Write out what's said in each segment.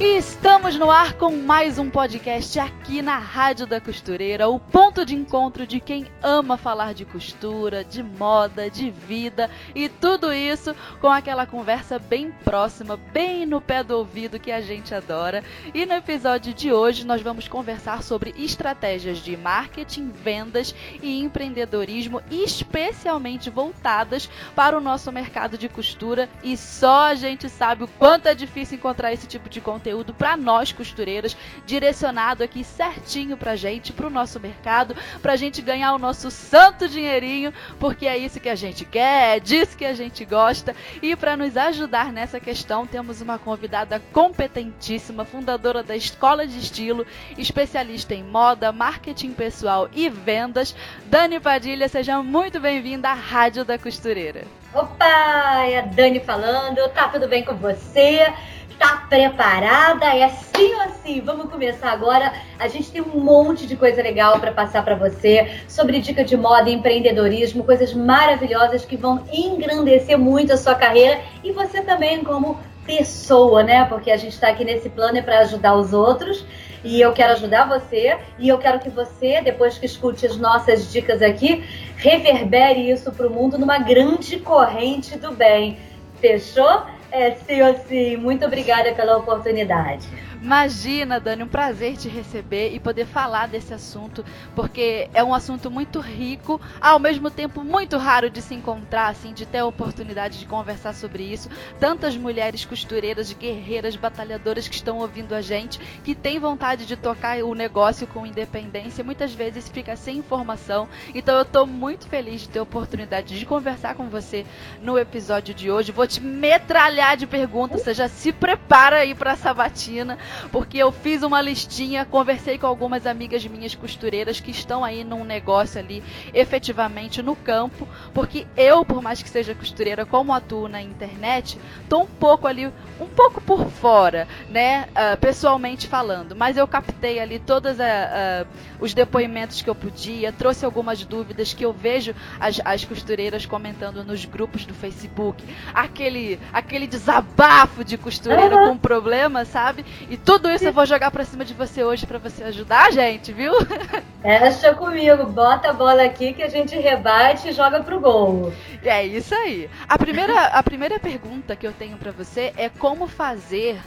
E estamos no ar com mais um podcast aqui na Rádio da Costureira, o ponto de encontro de quem ama falar de costura, de moda, de vida e tudo isso com aquela conversa bem próxima, bem no pé do ouvido que a gente adora. E no episódio de hoje nós vamos conversar sobre estratégias de marketing, vendas e empreendedorismo, especialmente voltadas para o nosso mercado de costura. E só a gente sabe o quanto é difícil encontrar esse tipo de conteúdo conteúdo para nós costureiras, direcionado aqui certinho pra gente, pro nosso mercado, pra gente ganhar o nosso santo dinheirinho, porque é isso que a gente quer, é disso que a gente gosta. E para nos ajudar nessa questão, temos uma convidada competentíssima, fundadora da Escola de Estilo, especialista em moda, marketing pessoal e vendas, Dani Padilha. Seja muito bem-vinda à Rádio da Costureira. Opa, é a Dani falando. Tá tudo bem com você? Tá preparada? É sim ou sim? Vamos começar agora. A gente tem um monte de coisa legal para passar para você sobre dica de moda empreendedorismo, coisas maravilhosas que vão engrandecer muito a sua carreira e você também como pessoa, né? Porque a gente está aqui nesse plano é para ajudar os outros e eu quero ajudar você e eu quero que você, depois que escute as nossas dicas aqui, reverbere isso para o mundo numa grande corrente do bem. Fechou? É, sim sim. Muito obrigada pela oportunidade. Imagina, Dani, um prazer te receber e poder falar desse assunto, porque é um assunto muito rico, ao mesmo tempo muito raro de se encontrar, assim, de ter a oportunidade de conversar sobre isso. Tantas mulheres costureiras, guerreiras, batalhadoras que estão ouvindo a gente, que têm vontade de tocar o negócio com independência, muitas vezes fica sem informação. Então eu estou muito feliz de ter a oportunidade de conversar com você no episódio de hoje. Vou te metralhar de perguntas, você já se prepara aí para a sabatina porque eu fiz uma listinha, conversei com algumas amigas minhas costureiras que estão aí num negócio ali, efetivamente no campo, porque eu, por mais que seja costureira, como atuo na internet, tô um pouco ali, um pouco por fora, né, uh, pessoalmente falando, mas eu captei ali todos uh, uh, os depoimentos que eu podia, trouxe algumas dúvidas que eu vejo as, as costureiras comentando nos grupos do Facebook, aquele, aquele desabafo de costureira uhum. com problema, sabe? E tudo isso eu vou jogar pra cima de você hoje para você ajudar a gente, viu? Fecha comigo, bota a bola aqui que a gente rebate e joga pro gol. É isso aí. A primeira, a primeira pergunta que eu tenho para você é como fazer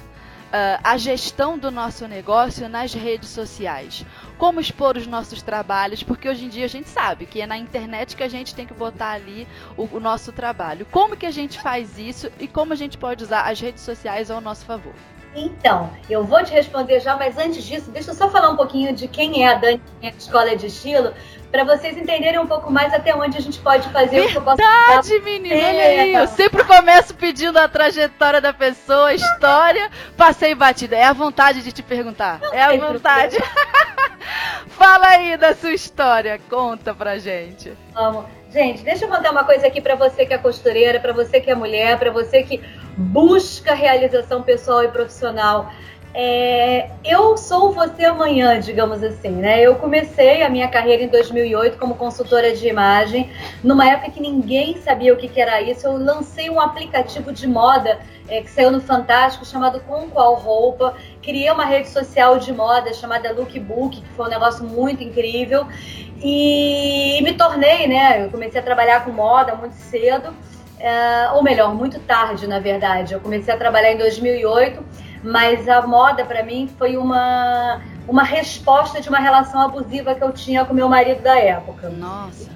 Uh, a gestão do nosso negócio nas redes sociais. Como expor os nossos trabalhos, porque hoje em dia a gente sabe que é na internet que a gente tem que botar ali o, o nosso trabalho. Como que a gente faz isso e como a gente pode usar as redes sociais ao nosso favor? Então, eu vou te responder já, mas antes disso, deixa eu só falar um pouquinho de quem é a Dani Escola de Estilo, para vocês entenderem um pouco mais até onde a gente pode fazer Verdade, o que eu posso Verdade, menina, olha aí. Eu sempre começo pedindo a trajetória da pessoa, a história, passei batida. É a vontade de te perguntar. Não é a vontade. Fala aí da sua história, conta pra gente. Vamos. Gente, deixa eu contar uma coisa aqui para você que é costureira, para você que é mulher, para você que busca realização pessoal e profissional. É, eu sou você amanhã, digamos assim, né? Eu comecei a minha carreira em 2008 como consultora de imagem, numa época que ninguém sabia o que, que era isso. Eu lancei um aplicativo de moda é, que saiu no Fantástico chamado Com Qual Roupa. Criei uma rede social de moda chamada Lookbook, que foi um negócio muito incrível. E me tornei, né? Eu comecei a trabalhar com moda muito cedo, é, ou melhor, muito tarde, na verdade. Eu comecei a trabalhar em 2008 mas a moda para mim foi uma uma resposta de uma relação abusiva que eu tinha com meu marido da época. Nossa.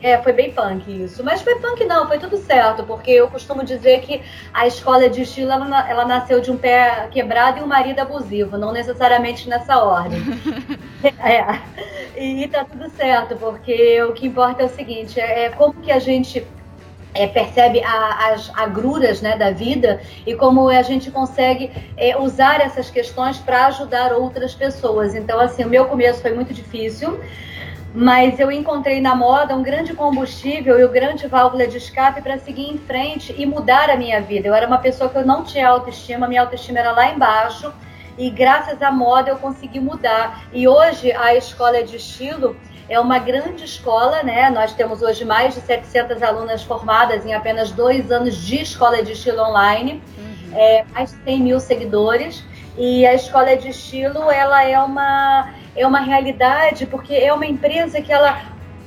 É, foi bem punk isso. Mas foi punk não, foi tudo certo, porque eu costumo dizer que a escola de estilo ela, ela nasceu de um pé quebrado e um marido abusivo, não necessariamente nessa ordem. é. E, tá tudo certo, porque o que importa é o seguinte, é, é como que a gente é, percebe a, as agruras né, da vida e como a gente consegue é, usar essas questões para ajudar outras pessoas. Então, assim, o meu começo foi muito difícil, mas eu encontrei na moda um grande combustível e uma grande válvula de escape para seguir em frente e mudar a minha vida. Eu era uma pessoa que eu não tinha autoestima, minha autoestima era lá embaixo e graças à moda eu consegui mudar. E hoje a escola de estilo é uma grande escola, né? Nós temos hoje mais de 700 alunas formadas em apenas dois anos de escola de estilo online, uhum. é, mais de 100 mil seguidores. E a escola de estilo, ela é uma, é uma realidade, porque é uma empresa que ela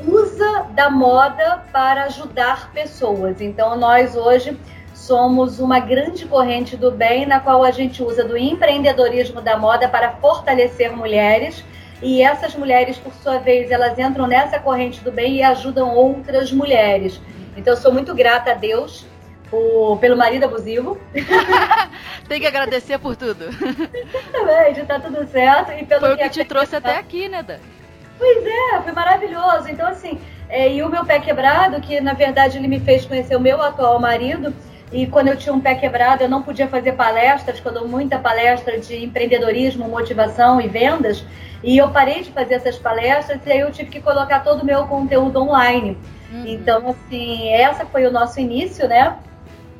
usa da moda para ajudar pessoas. Então, nós hoje somos uma grande corrente do bem, na qual a gente usa do empreendedorismo da moda para fortalecer mulheres e essas mulheres, por sua vez, elas entram nessa corrente do bem e ajudam outras mulheres. Então, eu sou muito grata a Deus por, pelo marido abusivo. Tem que agradecer por tudo. Exatamente, tá tudo certo. E pelo foi o que, que te trouxe até aqui, né, Dan? Pois é, foi maravilhoso. Então, assim, é, e o meu pé quebrado, que na verdade ele me fez conhecer o meu atual marido, e quando eu tinha um pé quebrado, eu não podia fazer palestras, quando eu muita palestra de empreendedorismo, motivação e vendas. E eu parei de fazer essas palestras e aí eu tive que colocar todo o meu conteúdo online. Uhum. Então, assim, essa foi o nosso início, né?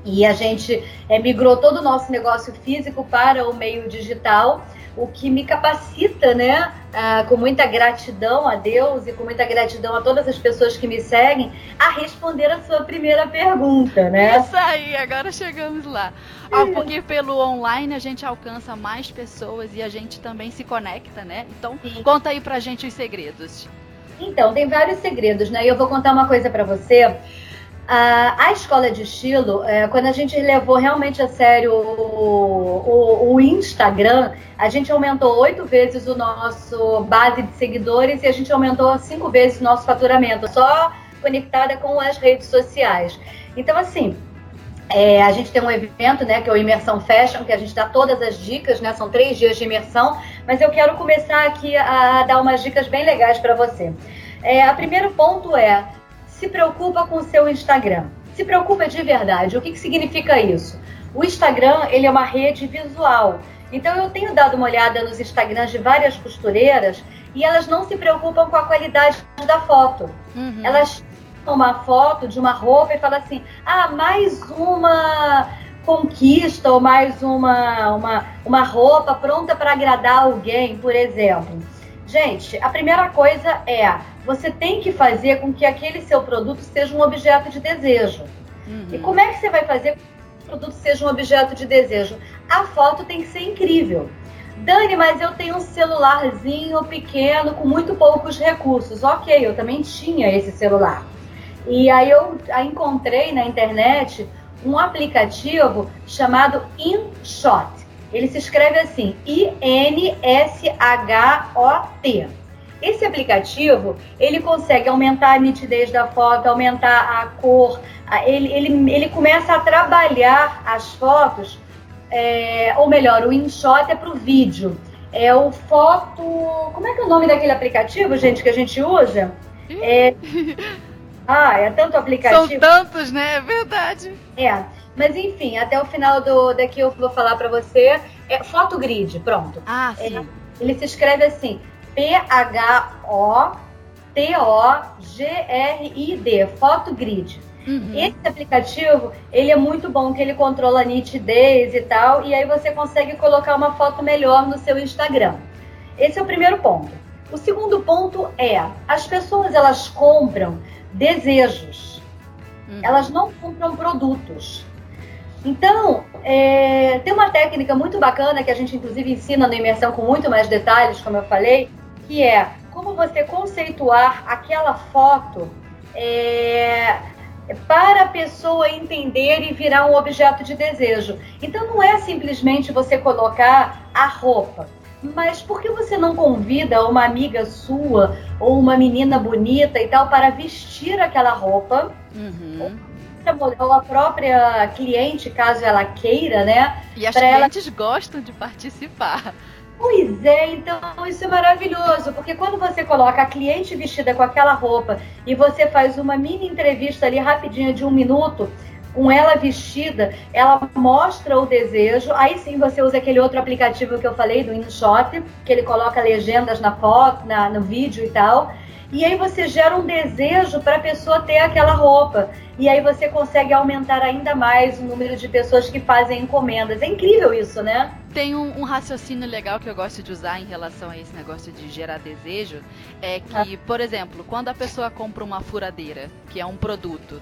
E a gente é, migrou todo o nosso negócio físico para o meio digital o que me capacita, né, ah, com muita gratidão a Deus e com muita gratidão a todas as pessoas que me seguem, a responder a sua primeira pergunta, né? Isso aí, agora chegamos lá. Ah, porque pelo online a gente alcança mais pessoas e a gente também se conecta, né? Então, Sim. conta aí pra gente os segredos. Então, tem vários segredos, né? E eu vou contar uma coisa para você. A, a escola de estilo, é, quando a gente levou realmente a sério o, o, o, Instagram, a gente aumentou oito vezes o nosso base de seguidores e a gente aumentou cinco vezes o nosso faturamento, só conectada com as redes sociais. Então, assim, é, a gente tem um evento, né, que é o Imersão Fashion, que a gente dá todas as dicas, né, são três dias de imersão, mas eu quero começar aqui a, dar umas dicas bem legais para você. É, primeiro ponto é se preocupa com o seu Instagram. Se preocupa de verdade. O que, que significa isso? O Instagram ele é uma rede visual. Então eu tenho dado uma olhada nos Instagrams de várias costureiras e elas não se preocupam com a qualidade da foto. Uhum. Elas uma foto de uma roupa e falam assim: ah, mais uma conquista ou mais uma, uma, uma roupa pronta para agradar alguém, por exemplo. Gente, a primeira coisa é você tem que fazer com que aquele seu produto seja um objeto de desejo. Uhum. E como é que você vai fazer com que o produto seja um objeto de desejo? A foto tem que ser incrível. Dani, mas eu tenho um celularzinho pequeno com muito poucos recursos. Ok, eu também tinha esse celular. E aí eu encontrei na internet um aplicativo chamado InShot. Ele se escreve assim: I-N-S-H-O-T. Esse aplicativo, ele consegue aumentar a nitidez da foto, aumentar a cor, ele, ele, ele começa a trabalhar as fotos, é, ou melhor, o InShot é para o vídeo. É o foto... Como é que é o nome daquele aplicativo, gente, que a gente usa? É... Ah, é tanto aplicativo. São tantos, né? É verdade. É. Mas enfim, até o final do daqui eu vou falar para você. É Photogrid, pronto. Ah, sim. É, ele se escreve assim: P-H-O-T-O-G-R-I-D, Photogrid. Uhum. Esse aplicativo, ele é muito bom, que ele controla a nitidez e tal, e aí você consegue colocar uma foto melhor no seu Instagram. Esse é o primeiro ponto. O segundo ponto é, as pessoas elas compram desejos. Uhum. Elas não compram produtos. Então, é, tem uma técnica muito bacana que a gente inclusive ensina na imersão com muito mais detalhes, como eu falei, que é como você conceituar aquela foto é, para a pessoa entender e virar um objeto de desejo. Então não é simplesmente você colocar a roupa, mas por que você não convida uma amiga sua ou uma menina bonita e tal para vestir aquela roupa? Uhum. ou a própria cliente, caso ela queira, né? E as clientes ela... gostam de participar. Pois é, então isso é maravilhoso, porque quando você coloca a cliente vestida com aquela roupa e você faz uma mini entrevista ali rapidinha de um minuto, com ela vestida, ela mostra o desejo. Aí sim você usa aquele outro aplicativo que eu falei, do InShot, que ele coloca legendas na foto, na, no vídeo e tal. E aí você gera um desejo para a pessoa ter aquela roupa. E aí você consegue aumentar ainda mais o número de pessoas que fazem encomendas. É incrível isso, né? Tem um, um raciocínio legal que eu gosto de usar em relação a esse negócio de gerar desejo. É que, ah. por exemplo, quando a pessoa compra uma furadeira, que é um produto,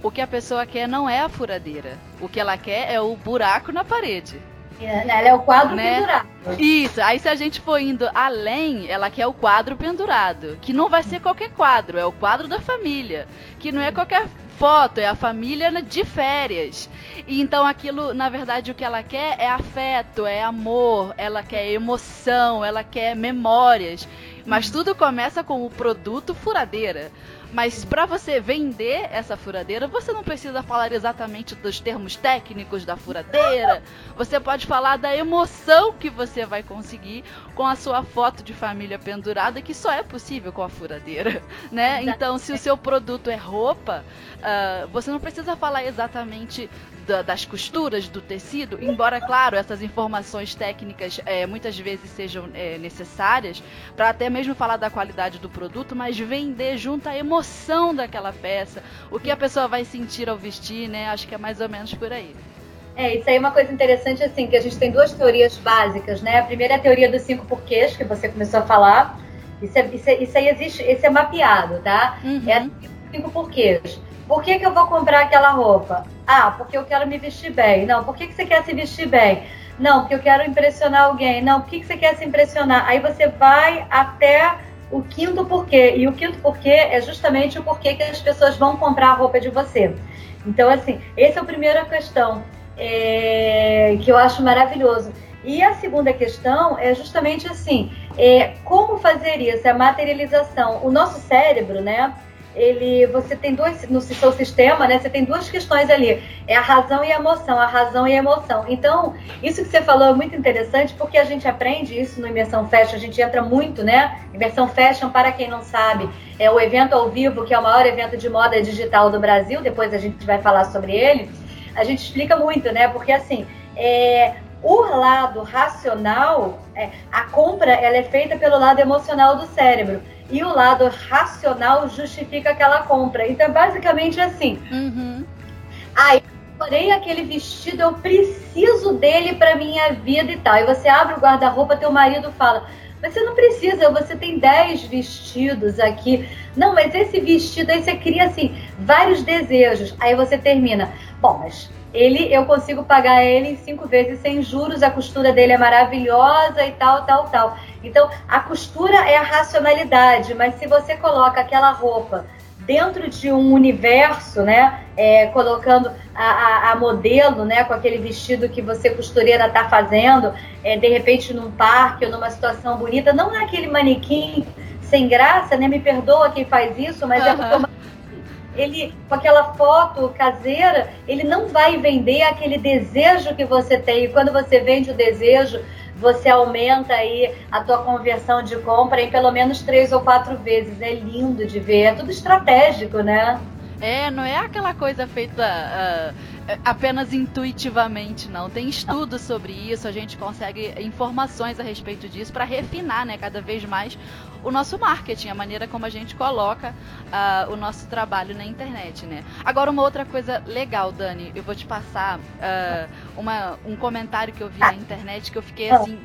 o que a pessoa quer não é a furadeira. O que ela quer é o buraco na parede. Ela é o quadro né? pendurado. Isso. Aí se a gente for indo além, ela quer o quadro pendurado, que não vai ser qualquer quadro, é o quadro da família, que não é qualquer foto, é a família de férias. E então aquilo, na verdade, o que ela quer é afeto, é amor, ela quer emoção, ela quer memórias. Mas tudo começa com o produto furadeira. Mas para você vender essa furadeira, você não precisa falar exatamente dos termos técnicos da furadeira. Você pode falar da emoção que você vai conseguir com a sua foto de família pendurada, que só é possível com a furadeira, né? Então, se o seu produto é roupa, uh, você não precisa falar exatamente da, das costuras do tecido, embora, claro, essas informações técnicas é, muitas vezes sejam é, necessárias para até mesmo falar da qualidade do produto, mas vender junto à emoção daquela peça, o que a pessoa vai sentir ao vestir, né? Acho que é mais ou menos por aí. É, isso aí é uma coisa interessante, assim, que a gente tem duas teorias básicas, né? A primeira é a teoria dos cinco porquês, que você começou a falar. Isso, é, isso, é, isso aí existe, isso é mapeado, tá? Uhum. É a cinco porquês. Por que, que eu vou comprar aquela roupa? Ah, porque eu quero me vestir bem. Não, por que, que você quer se vestir bem? Não, porque eu quero impressionar alguém. Não, por que, que você quer se impressionar? Aí você vai até o quinto porquê. E o quinto porquê é justamente o porquê que as pessoas vão comprar a roupa de você. Então, assim, essa é a primeira questão é, que eu acho maravilhoso. E a segunda questão é justamente assim, é, como fazer isso, a materialização. O nosso cérebro, né? ele você tem dois no seu sistema, né? Você tem duas questões ali, é a razão e a emoção, a razão e a emoção. Então, isso que você falou é muito interessante porque a gente aprende isso no imersão fashion, a gente entra muito, né? Imersão fashion para quem não sabe, é o evento ao vivo que é o maior evento de moda digital do Brasil. Depois a gente vai falar sobre ele. A gente explica muito, né? Porque assim, é, o lado racional, é, a compra, ela é feita pelo lado emocional do cérebro e o lado racional justifica aquela compra. Então, é basicamente assim. Uhum. Eu adorei aquele vestido, eu preciso dele para minha vida e tal. E você abre o guarda-roupa, teu marido fala. Mas você não precisa, você tem 10 vestidos aqui. Não, mas esse vestido aí você cria assim, vários desejos. Aí você termina. Bom, mas ele eu consigo pagar ele em cinco vezes sem juros, a costura dele é maravilhosa e tal, tal, tal. Então, a costura é a racionalidade, mas se você coloca aquela roupa dentro de um universo, né, é, colocando a, a, a, modelo, né, com aquele vestido que você costureira está fazendo, é, de repente num parque ou numa situação bonita, não é aquele manequim sem graça, né, me perdoa quem faz isso, mas uhum. é porque ele com aquela foto caseira, ele não vai vender aquele desejo que você tem. E quando você vende o desejo, você aumenta aí a tua conversão de compra em pelo menos três ou quatro vezes. É lindo de ver, é tudo estratégico, né? É, não é aquela coisa feita uh, apenas intuitivamente, não. Tem estudos sobre isso, a gente consegue informações a respeito disso para refinar, né, cada vez mais o nosso marketing, a maneira como a gente coloca uh, o nosso trabalho na internet, né? Agora, uma outra coisa legal, Dani, eu vou te passar uh, uma, um comentário que eu vi na internet que eu fiquei assim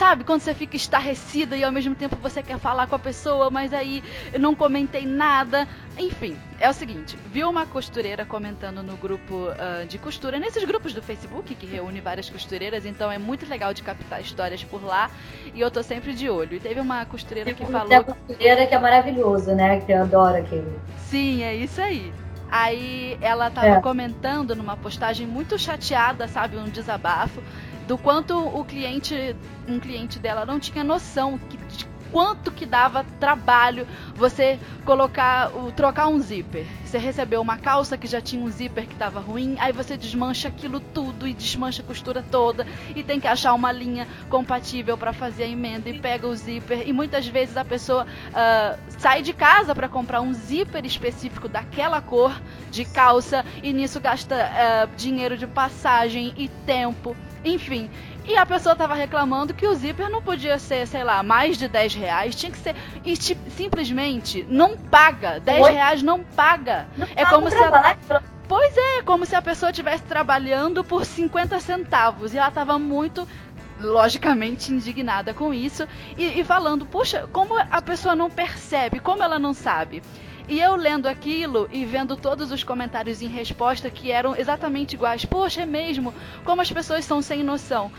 Sabe, quando você fica estarrecida e ao mesmo tempo você quer falar com a pessoa, mas aí eu não comentei nada. Enfim, é o seguinte: viu uma costureira comentando no grupo uh, de costura, nesses grupos do Facebook que reúne várias costureiras, então é muito legal de captar histórias por lá e eu tô sempre de olho. E teve uma costureira que falou. Tem costureira que é maravilhoso, né? Que eu adoro aquele. Sim, é isso aí. Aí ela tava é. comentando numa postagem muito chateada, sabe, um desabafo, do quanto o cliente, um cliente dela não tinha noção que, quanto que dava trabalho você colocar, o, trocar um zíper. Você recebeu uma calça que já tinha um zíper que estava ruim, aí você desmancha aquilo tudo e desmancha a costura toda e tem que achar uma linha compatível para fazer a emenda e pega o zíper e muitas vezes a pessoa uh, sai de casa para comprar um zíper específico daquela cor de calça e nisso gasta uh, dinheiro de passagem e tempo, enfim. E a pessoa tava reclamando que o zíper não podia ser, sei lá, mais de 10 reais. Tinha que ser. E simplesmente não paga. 10 Oi? reais não paga. Não é como se. A... Pois é, como se a pessoa estivesse trabalhando por 50 centavos. E ela tava muito logicamente indignada com isso e, e, falando, puxa, como a pessoa não percebe, como ela não sabe. E eu lendo aquilo e vendo todos os comentários em resposta que eram exatamente iguais, poxa, é mesmo, como as pessoas são sem noção.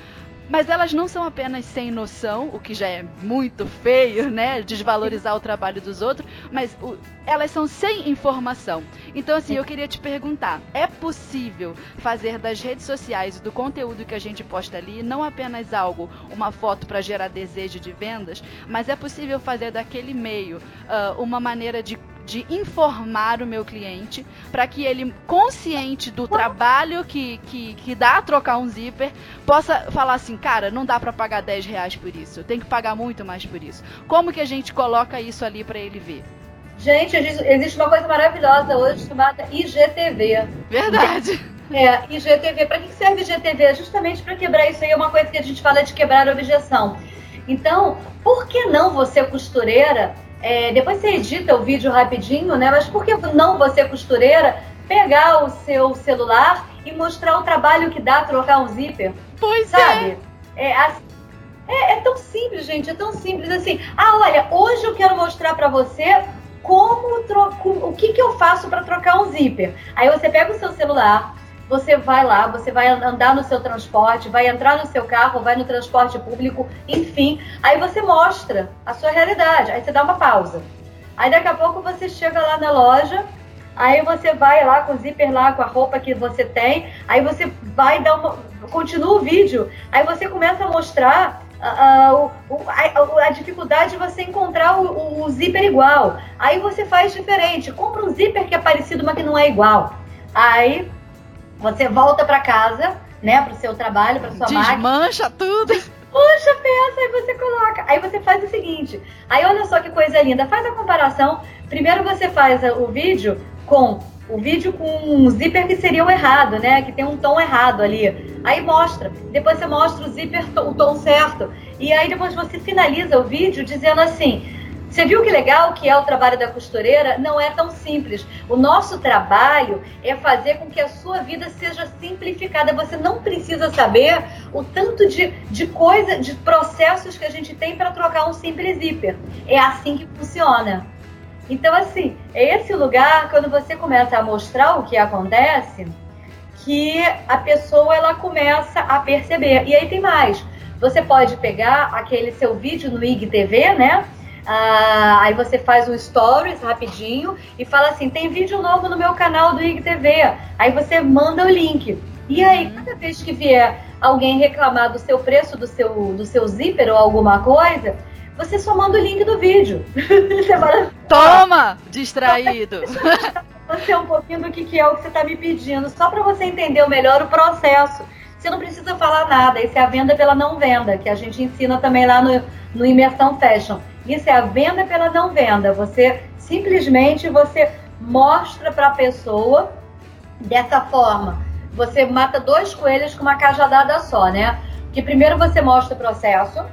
Mas elas não são apenas sem noção, o que já é muito feio, né? Desvalorizar o trabalho dos outros, mas o, elas são sem informação. Então, assim, eu queria te perguntar: é possível fazer das redes sociais e do conteúdo que a gente posta ali não apenas algo, uma foto para gerar desejo de vendas, mas é possível fazer daquele meio uh, uma maneira de de informar o meu cliente para que ele, consciente do trabalho que, que, que dá a trocar um zíper, possa falar assim, cara, não dá para pagar 10 reais por isso, tem que pagar muito mais por isso. Como que a gente coloca isso ali para ele ver? Gente, existe uma coisa maravilhosa hoje chamada IGTV. Verdade. É, IGTV. Para que serve IGTV? Justamente para quebrar isso aí. É uma coisa que a gente fala de quebrar a objeção. Então, por que não você, costureira, é, depois você edita o vídeo rapidinho, né? Mas por que não você, costureira, pegar o seu celular e mostrar o trabalho que dá trocar um zíper? Pois sabe? é. É, assim, é, é tão simples, gente, é tão simples assim. Ah, olha, hoje eu quero mostrar para você como troco, o que, que eu faço para trocar um zíper. Aí você pega o seu celular, você vai lá, você vai andar no seu transporte, vai entrar no seu carro, vai no transporte público, enfim. Aí você mostra a sua realidade. Aí você dá uma pausa. Aí daqui a pouco você chega lá na loja, aí você vai lá com o zíper lá, com a roupa que você tem, aí você vai dar uma. Continua o vídeo, aí você começa a mostrar Uh, a, a, dificuldade de você encontrar o, o, o, zíper igual. Aí você faz diferente. Compra um zíper que é parecido, mas que não é igual. Aí você volta para casa, né, para o seu trabalho, para sua Desmancha máquina. Desmancha tudo. Puxa, peça, aí você coloca. Aí você faz o seguinte. Aí olha só que coisa linda. Faz a comparação. Primeiro você faz o vídeo com o vídeo com um zíper que seria o errado, né? Que tem um tom errado ali. Aí mostra. Depois você mostra o zíper, o tom certo. E aí depois você finaliza o vídeo dizendo assim: você viu que legal que é o trabalho da costureira? Não é tão simples. O nosso trabalho é fazer com que a sua vida seja simplificada. Você não precisa saber o tanto de, de coisa, de processos que a gente tem para trocar um simples zíper. É assim que funciona. Então, assim, é esse lugar, quando você começa a mostrar o que acontece, que a pessoa ela começa a perceber. E aí tem mais. Você pode pegar aquele seu vídeo no IGTV, né? Ah, aí você faz um stories rapidinho e fala assim: tem vídeo novo no meu canal do IGTV. Aí você manda o link. E aí, uhum. cada vez que vier alguém reclamar do seu preço do seu, do seu zíper ou alguma coisa, você só manda o link do vídeo. Toma, distraído. Você um pouquinho do que, que é o que você está me pedindo, só para você entender melhor o processo. Você não precisa falar nada, isso é a venda pela não venda, que a gente ensina também lá no, no Imersão Fashion. Isso é a venda pela não venda. Você simplesmente você mostra para a pessoa dessa forma. Você mata dois coelhos com uma cajadada só, né? Que primeiro você mostra o processo.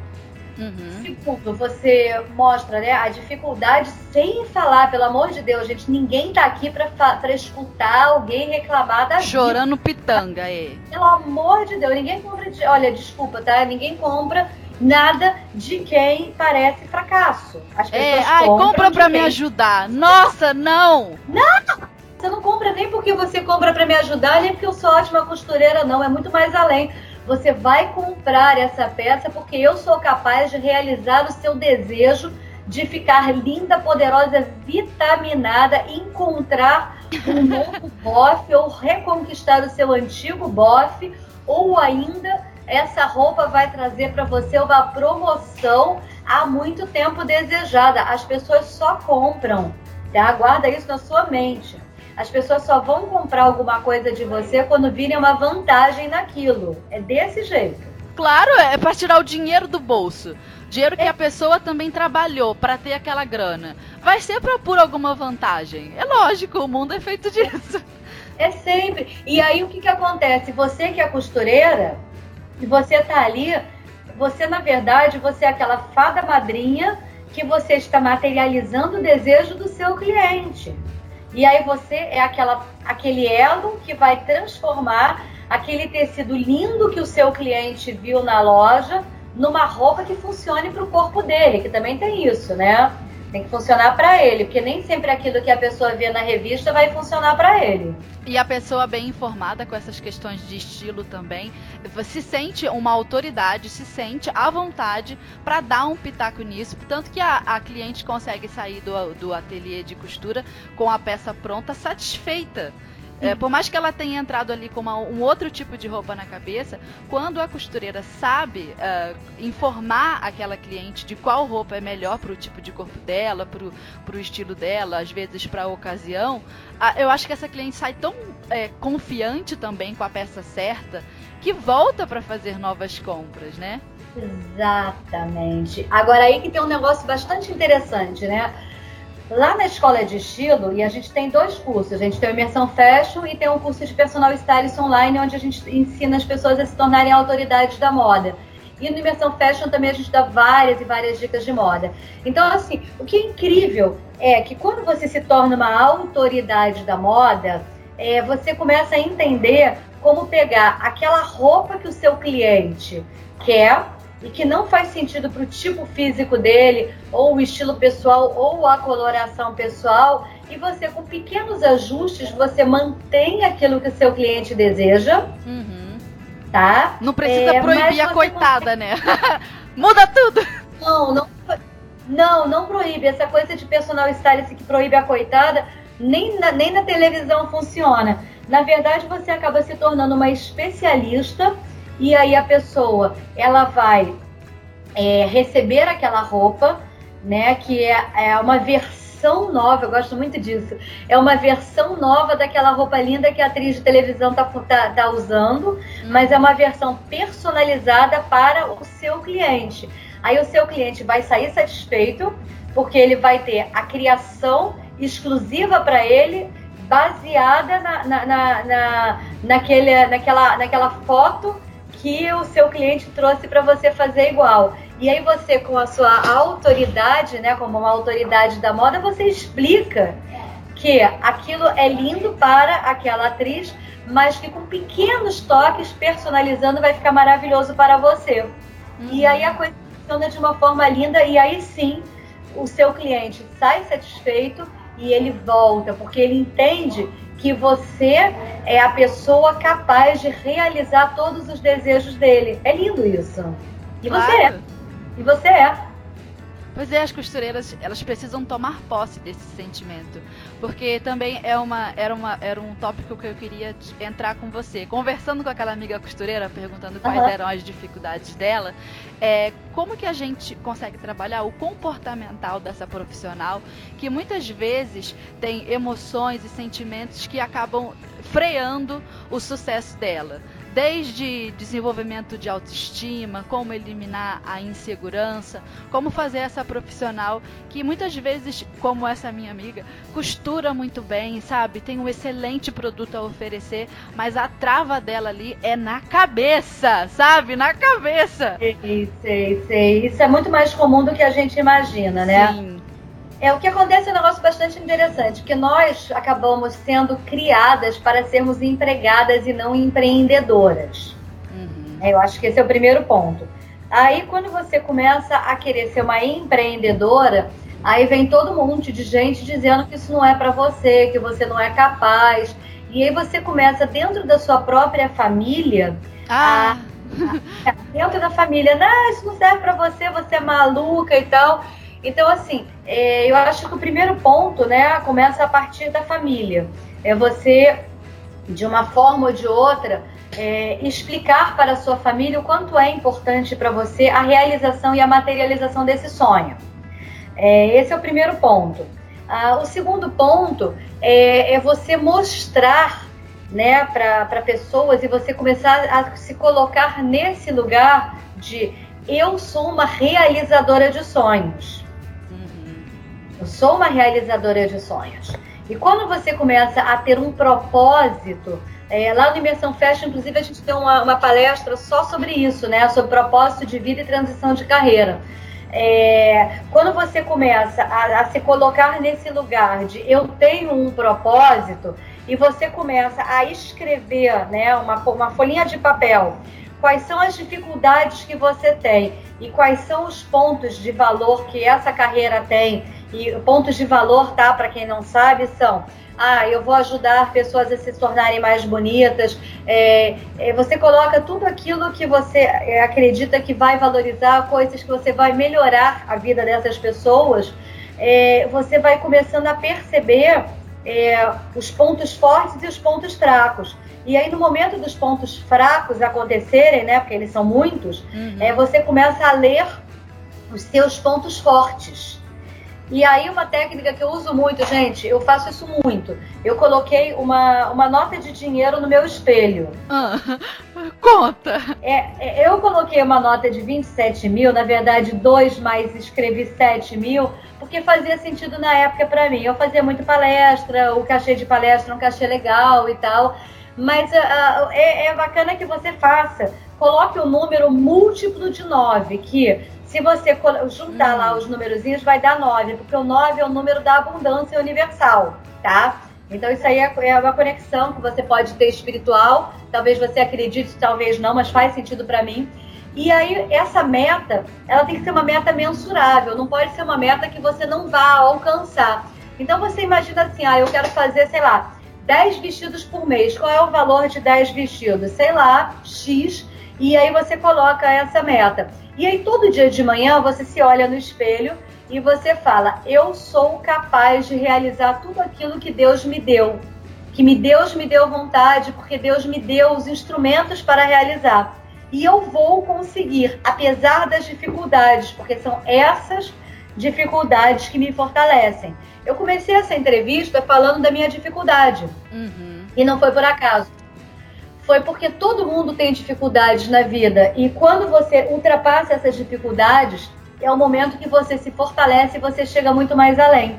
Uhum. Segundo, você mostra né, a dificuldade sem falar, pelo amor de Deus, gente, ninguém tá aqui para escutar alguém reclamar da Chorando vida. pitanga, é. Pelo amor de Deus, ninguém compra. De, olha, desculpa, tá? Ninguém compra nada de quem parece fracasso. As é, pessoas é, ai, compra para me ajudar. Nossa, não! Não! Você não compra nem porque você compra para me ajudar, nem porque eu sou ótima costureira, não. É muito mais além. Você vai comprar essa peça porque eu sou capaz de realizar o seu desejo de ficar linda, poderosa, vitaminada, encontrar um novo bofe ou reconquistar o seu antigo bofe ou ainda essa roupa vai trazer para você uma promoção há muito tempo desejada. As pessoas só compram, tá? Isso na sua mente. As pessoas só vão comprar alguma coisa de você quando virem uma vantagem naquilo. É desse jeito. Claro, é para tirar o dinheiro do bolso. Dinheiro que é. a pessoa também trabalhou para ter aquela grana. Vai ser para por alguma vantagem. É lógico, o mundo é feito disso. É sempre. E aí o que, que acontece? Você que é costureira, e você tá ali, você na verdade, você é aquela fada madrinha que você está materializando o desejo do seu cliente. E aí você é aquela, aquele elo que vai transformar aquele tecido lindo que o seu cliente viu na loja numa roupa que funcione para o corpo dele, que também tem isso, né? Tem que funcionar para ele, porque nem sempre aquilo que a pessoa vê na revista vai funcionar para ele. E a pessoa bem informada com essas questões de estilo também, se sente uma autoridade, se sente à vontade para dar um pitaco nisso, tanto que a, a cliente consegue sair do, do ateliê de costura com a peça pronta satisfeita. É, por mais que ela tenha entrado ali com uma, um outro tipo de roupa na cabeça, quando a costureira sabe uh, informar aquela cliente de qual roupa é melhor para o tipo de corpo dela, para o estilo dela, às vezes para a ocasião, eu acho que essa cliente sai tão é, confiante também com a peça certa que volta para fazer novas compras, né? Exatamente. Agora aí que tem um negócio bastante interessante, né? Lá na escola de estilo, e a gente tem dois cursos, a gente tem o Imersão Fashion e tem um curso de Personal Stylist Online, onde a gente ensina as pessoas a se tornarem autoridades da moda. E no Imersão Fashion também a gente dá várias e várias dicas de moda. Então, assim, o que é incrível é que quando você se torna uma autoridade da moda, é, você começa a entender como pegar aquela roupa que o seu cliente quer e que não faz sentido para o tipo físico dele, ou o estilo pessoal, ou a coloração pessoal, e você, com pequenos ajustes, você mantém aquilo que o seu cliente deseja. Uhum. Tá? Não precisa é, proibir a coitada, né? Muda tudo! Não, não, não, não proíbe. Essa coisa de personal stylist que proíbe a coitada, nem na, nem na televisão funciona. Na verdade, você acaba se tornando uma especialista e aí a pessoa ela vai é, receber aquela roupa, né? Que é, é uma versão nova, eu gosto muito disso. É uma versão nova daquela roupa linda que a atriz de televisão tá, tá, tá usando, mas é uma versão personalizada para o seu cliente. Aí o seu cliente vai sair satisfeito, porque ele vai ter a criação exclusiva para ele, baseada na, na, na, na, naquele, naquela, naquela foto que o seu cliente trouxe para você fazer igual. E aí você, com a sua autoridade, né, como uma autoridade da moda, você explica que aquilo é lindo para aquela atriz, mas que com pequenos toques, personalizando, vai ficar maravilhoso para você. Uhum. E aí a coisa funciona de uma forma linda e aí sim o seu cliente sai satisfeito e ele volta, porque ele entende que você é a pessoa capaz de realizar todos os desejos dele. É lindo isso. E claro. você é. E você é. Pois é, as costureiras, elas precisam tomar posse desse sentimento. Porque também é uma, era, uma, era um tópico que eu queria entrar com você. Conversando com aquela amiga costureira, perguntando quais uhum. eram as dificuldades dela, é, como que a gente consegue trabalhar o comportamental dessa profissional, que muitas vezes tem emoções e sentimentos que acabam freando o sucesso dela desde desenvolvimento de autoestima, como eliminar a insegurança, como fazer essa profissional que muitas vezes, como essa minha amiga, costura muito bem, sabe? Tem um excelente produto a oferecer, mas a trava dela ali é na cabeça, sabe? Na cabeça. Sei, sei, sei. Isso é muito mais comum do que a gente imagina, né? Sim. É, o que acontece é um negócio bastante interessante, que nós acabamos sendo criadas para sermos empregadas e não empreendedoras. Uhum. É, eu acho que esse é o primeiro ponto. Aí, quando você começa a querer ser uma empreendedora, aí vem todo um monte de gente dizendo que isso não é para você, que você não é capaz. E aí você começa dentro da sua própria família ah. a, dentro da família, não, isso não serve para você, você é maluca e tal. Então, assim, é, eu acho que o primeiro ponto, né, começa a partir da família. É você, de uma forma ou de outra, é, explicar para a sua família o quanto é importante para você a realização e a materialização desse sonho. É, esse é o primeiro ponto. Ah, o segundo ponto é, é você mostrar né, para pessoas e você começar a se colocar nesse lugar de eu sou uma realizadora de sonhos. Eu sou uma realizadora de sonhos. E quando você começa a ter um propósito, é, lá no Imersão Fashion, inclusive, a gente tem uma, uma, palestra só sobre isso, né? Sobre propósito de vida e transição de carreira. É, quando você começa a, a, se colocar nesse lugar de eu tenho um propósito e você começa a escrever né, uma, uma folhinha de papel quais são as dificuldades que você tem e quais são os pontos de valor que essa carreira tem e pontos de valor, tá? Para quem não sabe, são ah, eu vou ajudar pessoas a se tornarem mais bonitas. É, é, você coloca tudo aquilo que você é, acredita que vai valorizar, coisas que você vai melhorar a vida dessas pessoas. É, você vai começando a perceber é, os pontos fortes e os pontos fracos. E aí, no momento dos pontos fracos acontecerem, né, porque eles são muitos, uhum. é, você começa a ler os seus pontos fortes. E aí, uma técnica que eu uso muito, gente, eu faço isso muito. Eu coloquei uma, uma nota de dinheiro no meu espelho. Ah, conta! É, é, eu coloquei uma nota de 27 mil, na verdade, dois mais escrevi 7 mil, porque fazia sentido na época para mim. Eu fazia muito palestra, o cachê de palestra é um cachê legal e tal. Mas uh, é, é bacana que você faça. Coloque o um número múltiplo de 9, que se você juntar lá hum. os númerozinhos, vai dar 9, porque o 9 é o número da abundância universal, tá? Então isso aí é, é uma conexão que você pode ter espiritual, talvez você acredite, talvez não, mas faz sentido para mim. E aí essa meta, ela tem que ser uma meta mensurável, não pode ser uma meta que você não vá alcançar. Então você imagina assim, ah, eu quero fazer, sei lá, 10 vestidos por mês. Qual é o valor de 10 vestidos? Sei lá, X, e aí você coloca essa meta. E aí todo dia de manhã você se olha no espelho e você fala: Eu sou capaz de realizar tudo aquilo que Deus me deu. Que me Deus me deu vontade, porque Deus me deu os instrumentos para realizar. E eu vou conseguir, apesar das dificuldades, porque são essas dificuldades que me fortalecem. Eu comecei essa entrevista falando da minha dificuldade. Uhum. E não foi por acaso foi porque todo mundo tem dificuldades na vida e quando você ultrapassa essas dificuldades, é o momento que você se fortalece e você chega muito mais além.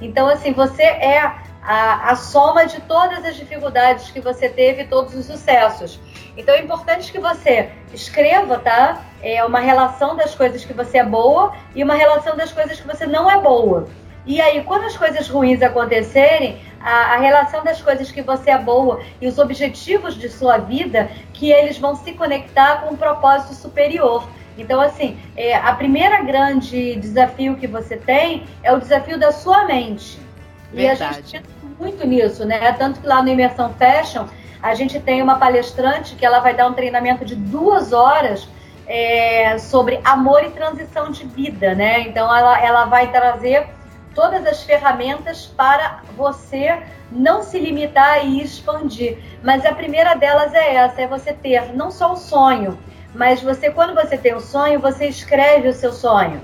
Então, assim, você é a, a soma de todas as dificuldades que você teve, todos os sucessos. Então, é importante que você escreva, tá? É uma relação das coisas que você é boa e uma relação das coisas que você não é boa. E aí, quando as coisas ruins acontecerem, a, a, relação das coisas que você é boa e os objetivos de sua vida, que eles vão se conectar com um propósito superior. Então, assim, é, a primeira grande desafio que você tem é o desafio da sua mente. Verdade. E a gente pensa muito nisso, né? Tanto que lá no Imersão Fashion, a gente tem uma palestrante que ela vai dar um treinamento de duas horas é, sobre amor e transição de vida, né? Então, ela, ela vai trazer todas as ferramentas para você não se limitar e expandir. Mas a primeira delas é essa, é você ter não só o sonho, mas você quando você tem o sonho, você escreve o seu sonho.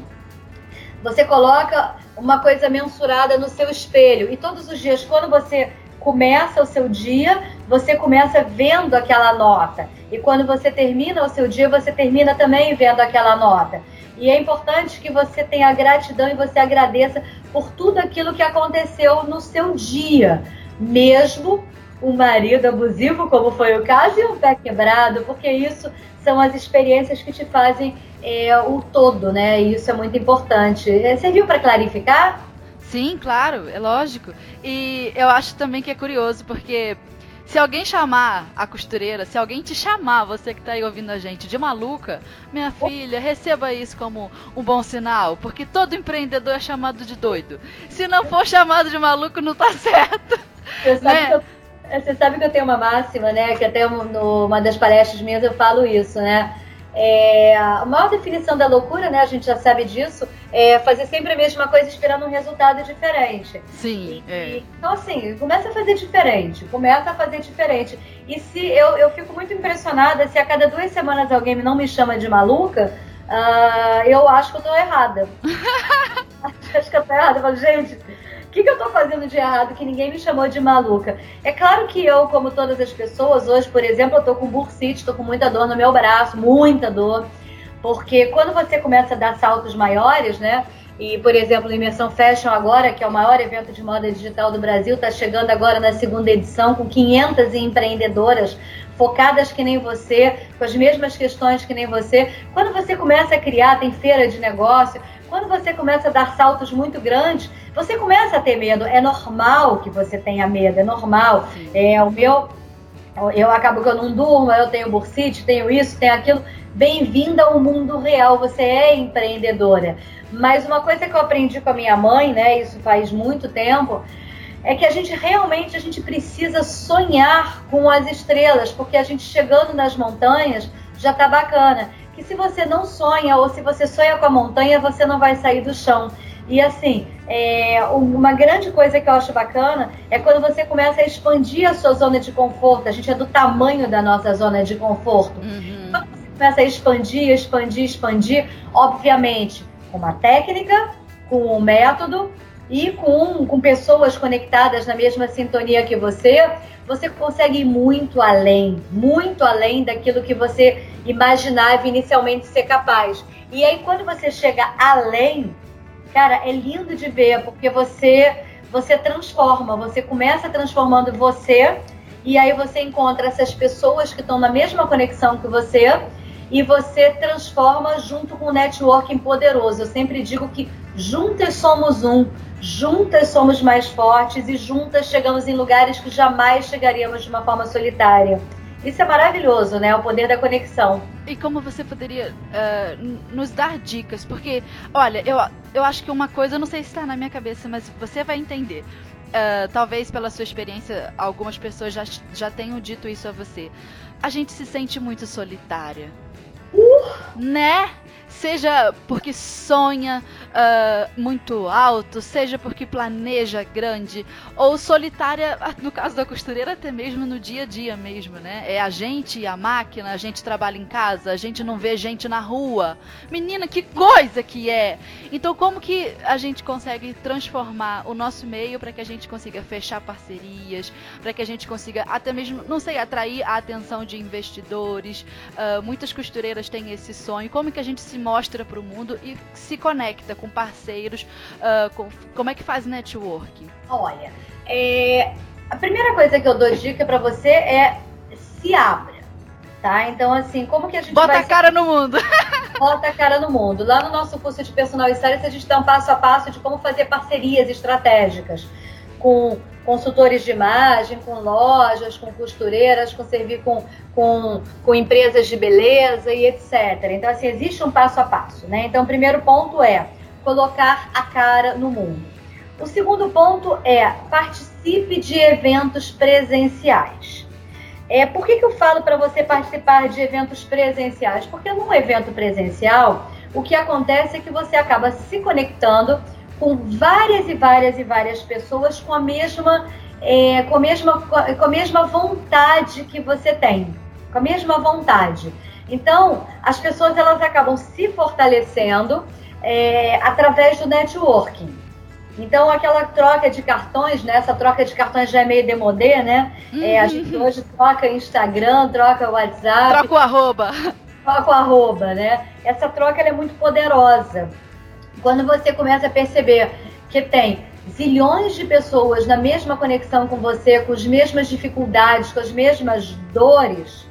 Você coloca uma coisa mensurada no seu espelho e todos os dias quando você começa o seu dia, você começa vendo aquela nota. E quando você termina o seu dia, você termina também vendo aquela nota. E é importante que você tenha gratidão e você agradeça por tudo aquilo que aconteceu no seu dia, mesmo um marido abusivo, como foi o caso, e um pé quebrado, porque isso são as experiências que te fazem é, o todo, né? E isso é muito importante. É, serviu para clarificar? Sim, claro, é lógico. E eu acho também que é curioso, porque se alguém chamar a costureira, se alguém te chamar, você que está aí ouvindo a gente, de maluca, minha filha, receba isso como um bom sinal, porque todo empreendedor é chamado de doido. Se não for chamado de maluco, não tá certo. Você sabe, né? que, eu, você sabe que eu tenho uma máxima, né? Que até numa das palestras minhas eu falo isso, né? É, a maior definição da loucura, né, a gente já sabe disso, é fazer sempre a mesma coisa esperando um resultado diferente. Sim. E, é. então, assim, começa a fazer diferente, começa a fazer diferente. E se eu, eu fico muito impressionada se a cada duas semanas alguém não me chama de maluca, uh, eu acho que eu tô errada. acho que eu tô errada. Eu falo, gente, que, que eu tô fazendo de errado que ninguém me chamou de maluca? É claro que eu, como todas as pessoas, hoje, por exemplo, eu tô com bursite, tô com muita dor no meu braço, muita dor. Porque quando você começa a dar saltos maiores, né? E, por exemplo, a Imersão Fashion agora, que é o maior evento de moda digital do Brasil, está chegando agora na segunda edição com 500 empreendedoras focadas que nem você, com as mesmas questões que nem você. Quando você começa a criar, tem feira de negócio, quando você começa a dar saltos muito grandes, você começa a ter medo. É normal que você tenha medo, é normal. É, o meu, eu acabo que eu não durmo, eu tenho bursite, tenho isso, tenho aquilo bem-vinda ao mundo real, você é empreendedora. Mas uma coisa que eu aprendi com a minha mãe, né, isso faz muito tempo, é que a gente realmente a gente precisa sonhar com as estrelas, porque a gente chegando nas montanhas já tá bacana. Que se você não sonha ou se você sonha com a montanha, você não vai sair do chão. E assim, é, uma grande coisa que eu acho bacana é quando você começa a expandir a sua zona de conforto. A gente é do tamanho da nossa zona de conforto. Uhum começa a expandir, expandir, expandir, obviamente com uma técnica, com um método e com, com pessoas conectadas na mesma sintonia que você, você consegue ir muito além, muito além daquilo que você imaginava inicialmente ser capaz. E aí quando você chega além, cara, é lindo de ver, porque você você transforma, você começa transformando você e aí você encontra essas pessoas que estão na mesma conexão que você e você transforma junto com o networking poderoso. Eu sempre digo que juntas somos um, juntas somos mais fortes e juntas chegamos em lugares que jamais chegaríamos de uma forma solitária. Isso é maravilhoso, né? O poder da conexão. E como você poderia uh, nos dar dicas? Porque, olha, eu, eu acho que uma coisa, eu não sei se está na minha cabeça, mas você vai entender. Uh, talvez pela sua experiência, algumas pessoas já, já tenham dito isso a você. A gente se sente muito solitária. Uh! Né? Seja porque sonha uh, muito alto, seja porque planeja grande, ou solitária, no caso da costureira, até mesmo no dia a dia mesmo, né? É a gente e a máquina, a gente trabalha em casa, a gente não vê gente na rua. Menina, que coisa que é! Então, como que a gente consegue transformar o nosso meio para que a gente consiga fechar parcerias, para que a gente consiga até mesmo, não sei, atrair a atenção de investidores? Uh, muitas costureiras têm esse sonho. Como que a gente se mostra para o mundo e se conecta com parceiros? Uh, com, como é que faz networking? Olha, é, a primeira coisa que eu dou dica para você é se abra, tá? Então, assim, como que a gente Bota vai... a cara no mundo. Bota a cara no mundo. Lá no nosso curso de personal stylist, a gente dá um passo a passo de como fazer parcerias estratégicas com consultores de imagem, com lojas, com costureiras, com servir com, com, com empresas de beleza e etc. Então, assim, existe um passo a passo, né? Então, o primeiro ponto é colocar a cara no mundo. O segundo ponto é participe de eventos presenciais. É, por que, que eu falo para você participar de eventos presenciais? Porque num evento presencial, o que acontece é que você acaba se conectando com várias e várias e várias pessoas com a mesma, é, com a mesma, com a mesma vontade que você tem, com a mesma vontade. Então, as pessoas elas acabam se fortalecendo é, através do networking. Então, aquela troca de cartões, né? Essa troca de cartões já é meio demodê, né? Uhum. É, a gente hoje troca Instagram, troca WhatsApp. Troca o arroba. Troca o arroba, né? Essa troca é muito poderosa. Quando você começa a perceber que tem zilhões de pessoas na mesma conexão com você, com as mesmas dificuldades, com as mesmas dores,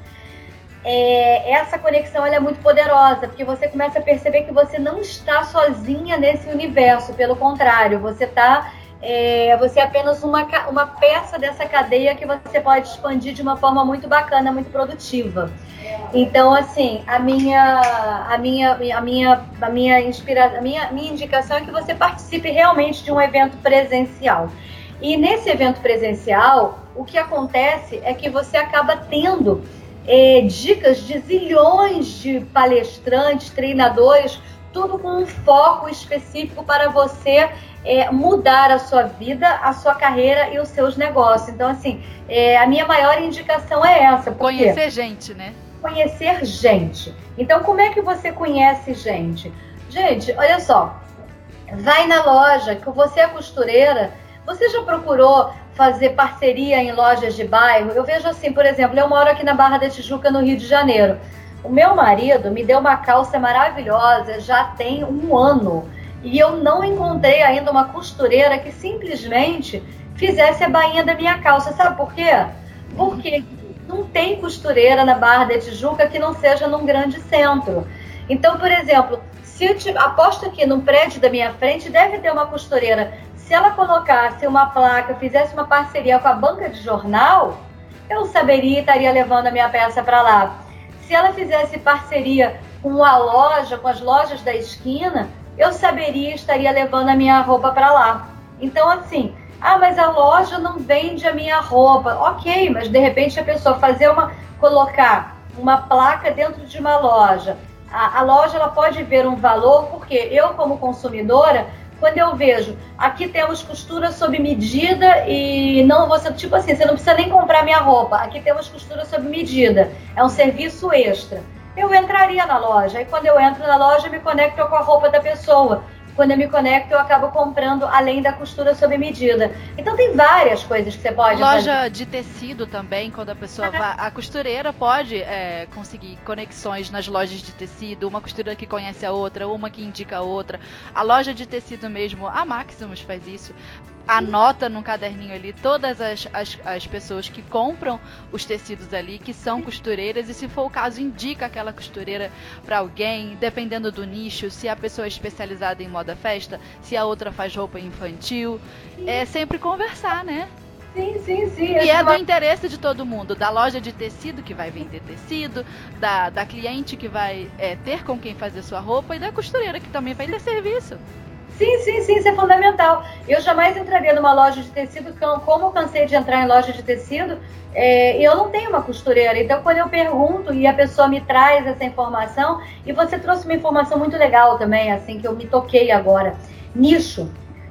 é, essa conexão é muito poderosa, porque você começa a perceber que você não está sozinha nesse universo, pelo contrário, você está é, você é apenas uma, uma peça dessa cadeia que você pode expandir de uma forma muito bacana, muito produtiva. Então, assim, a minha, a minha, a minha, a minha, inspira, a minha, minha indicação é que você participe realmente de um evento presencial. E nesse evento presencial, o que acontece é que você acaba tendo é, dicas de zilhões de palestrantes, treinadores, tudo com um foco específico para você é, mudar a sua vida, a sua carreira e os seus negócios. Então, assim, é, a minha maior indicação é essa. Conhecer gente, né? Conhecer gente. Então, como é que você conhece gente? Gente, olha só. Vai na loja, que você é costureira. Você já procurou fazer parceria em lojas de bairro? Eu vejo assim, por exemplo, eu moro aqui na Barra da Tijuca, no Rio de Janeiro. O meu marido me deu uma calça maravilhosa, já tem um ano e eu não encontrei ainda uma costureira que simplesmente fizesse a bainha da minha calça. Sabe por quê? Porque não tem costureira na Barra da Tijuca que não seja num grande centro. Então, por exemplo, se eu te, aposto que no prédio da minha frente deve ter uma costureira. Se ela colocasse uma placa, fizesse uma parceria com a banca de jornal, eu saberia e estaria levando a minha peça para lá. Se ela fizesse parceria com a loja, com as lojas da esquina, eu saberia e estaria levando a minha roupa para lá. Então, assim, ah, mas a loja não vende a minha roupa. Ok, mas de repente a pessoa fazer uma, colocar uma placa dentro de uma loja. A, a loja ela pode ver um valor, porque eu, como consumidora, quando eu vejo aqui temos costura sob medida e não você tipo assim você não precisa nem comprar minha roupa aqui temos costura sob medida é um serviço extra eu entraria na loja. E quando eu entro na loja, eu me conecto com a roupa da pessoa. Quando eu me conecto, eu acabo comprando além da costura sob medida. Então tem várias coisas que você pode Loja fazer. de tecido também, quando a pessoa vai. A costureira pode é, conseguir conexões nas lojas de tecido, uma costureira que conhece a outra, uma que indica a outra. A loja de tecido mesmo, a Maximus faz isso anota no caderninho ali todas as, as, as, pessoas que compram os tecidos ali, que são costureiras, e se for o caso, indica aquela costureira para alguém, dependendo do nicho, se a pessoa é especializada em moda festa, se a outra faz roupa infantil. É sempre conversar, né? Sim, sim, sim. E é do interesse de todo mundo, da loja de tecido que vai vender tecido, da, da cliente que vai é, ter com quem fazer sua roupa e da costureira que também vai ter serviço. Sim, sim, sim, isso é fundamental. Eu jamais entraria numa loja de tecido, como eu cansei de entrar em loja de tecido, é, eu não tenho uma costureira. Então, quando eu pergunto e a pessoa me traz essa informação, e você trouxe uma informação muito legal também, assim, que eu me toquei agora. Nicho.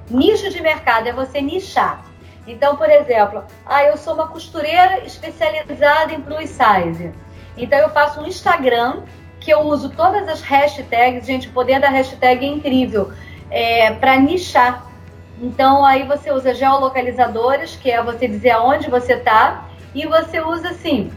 Nicho de mercado é você nichar. Então, por exemplo, ah, eu sou uma costureira especializada em plus size. Então, eu faço um Instagram que eu uso todas as hashtags. Gente, o poder da hashtag é incrível é, para nichar. Então aí você usa geolocalizadores, que é você dizer aonde você está, e você usa assim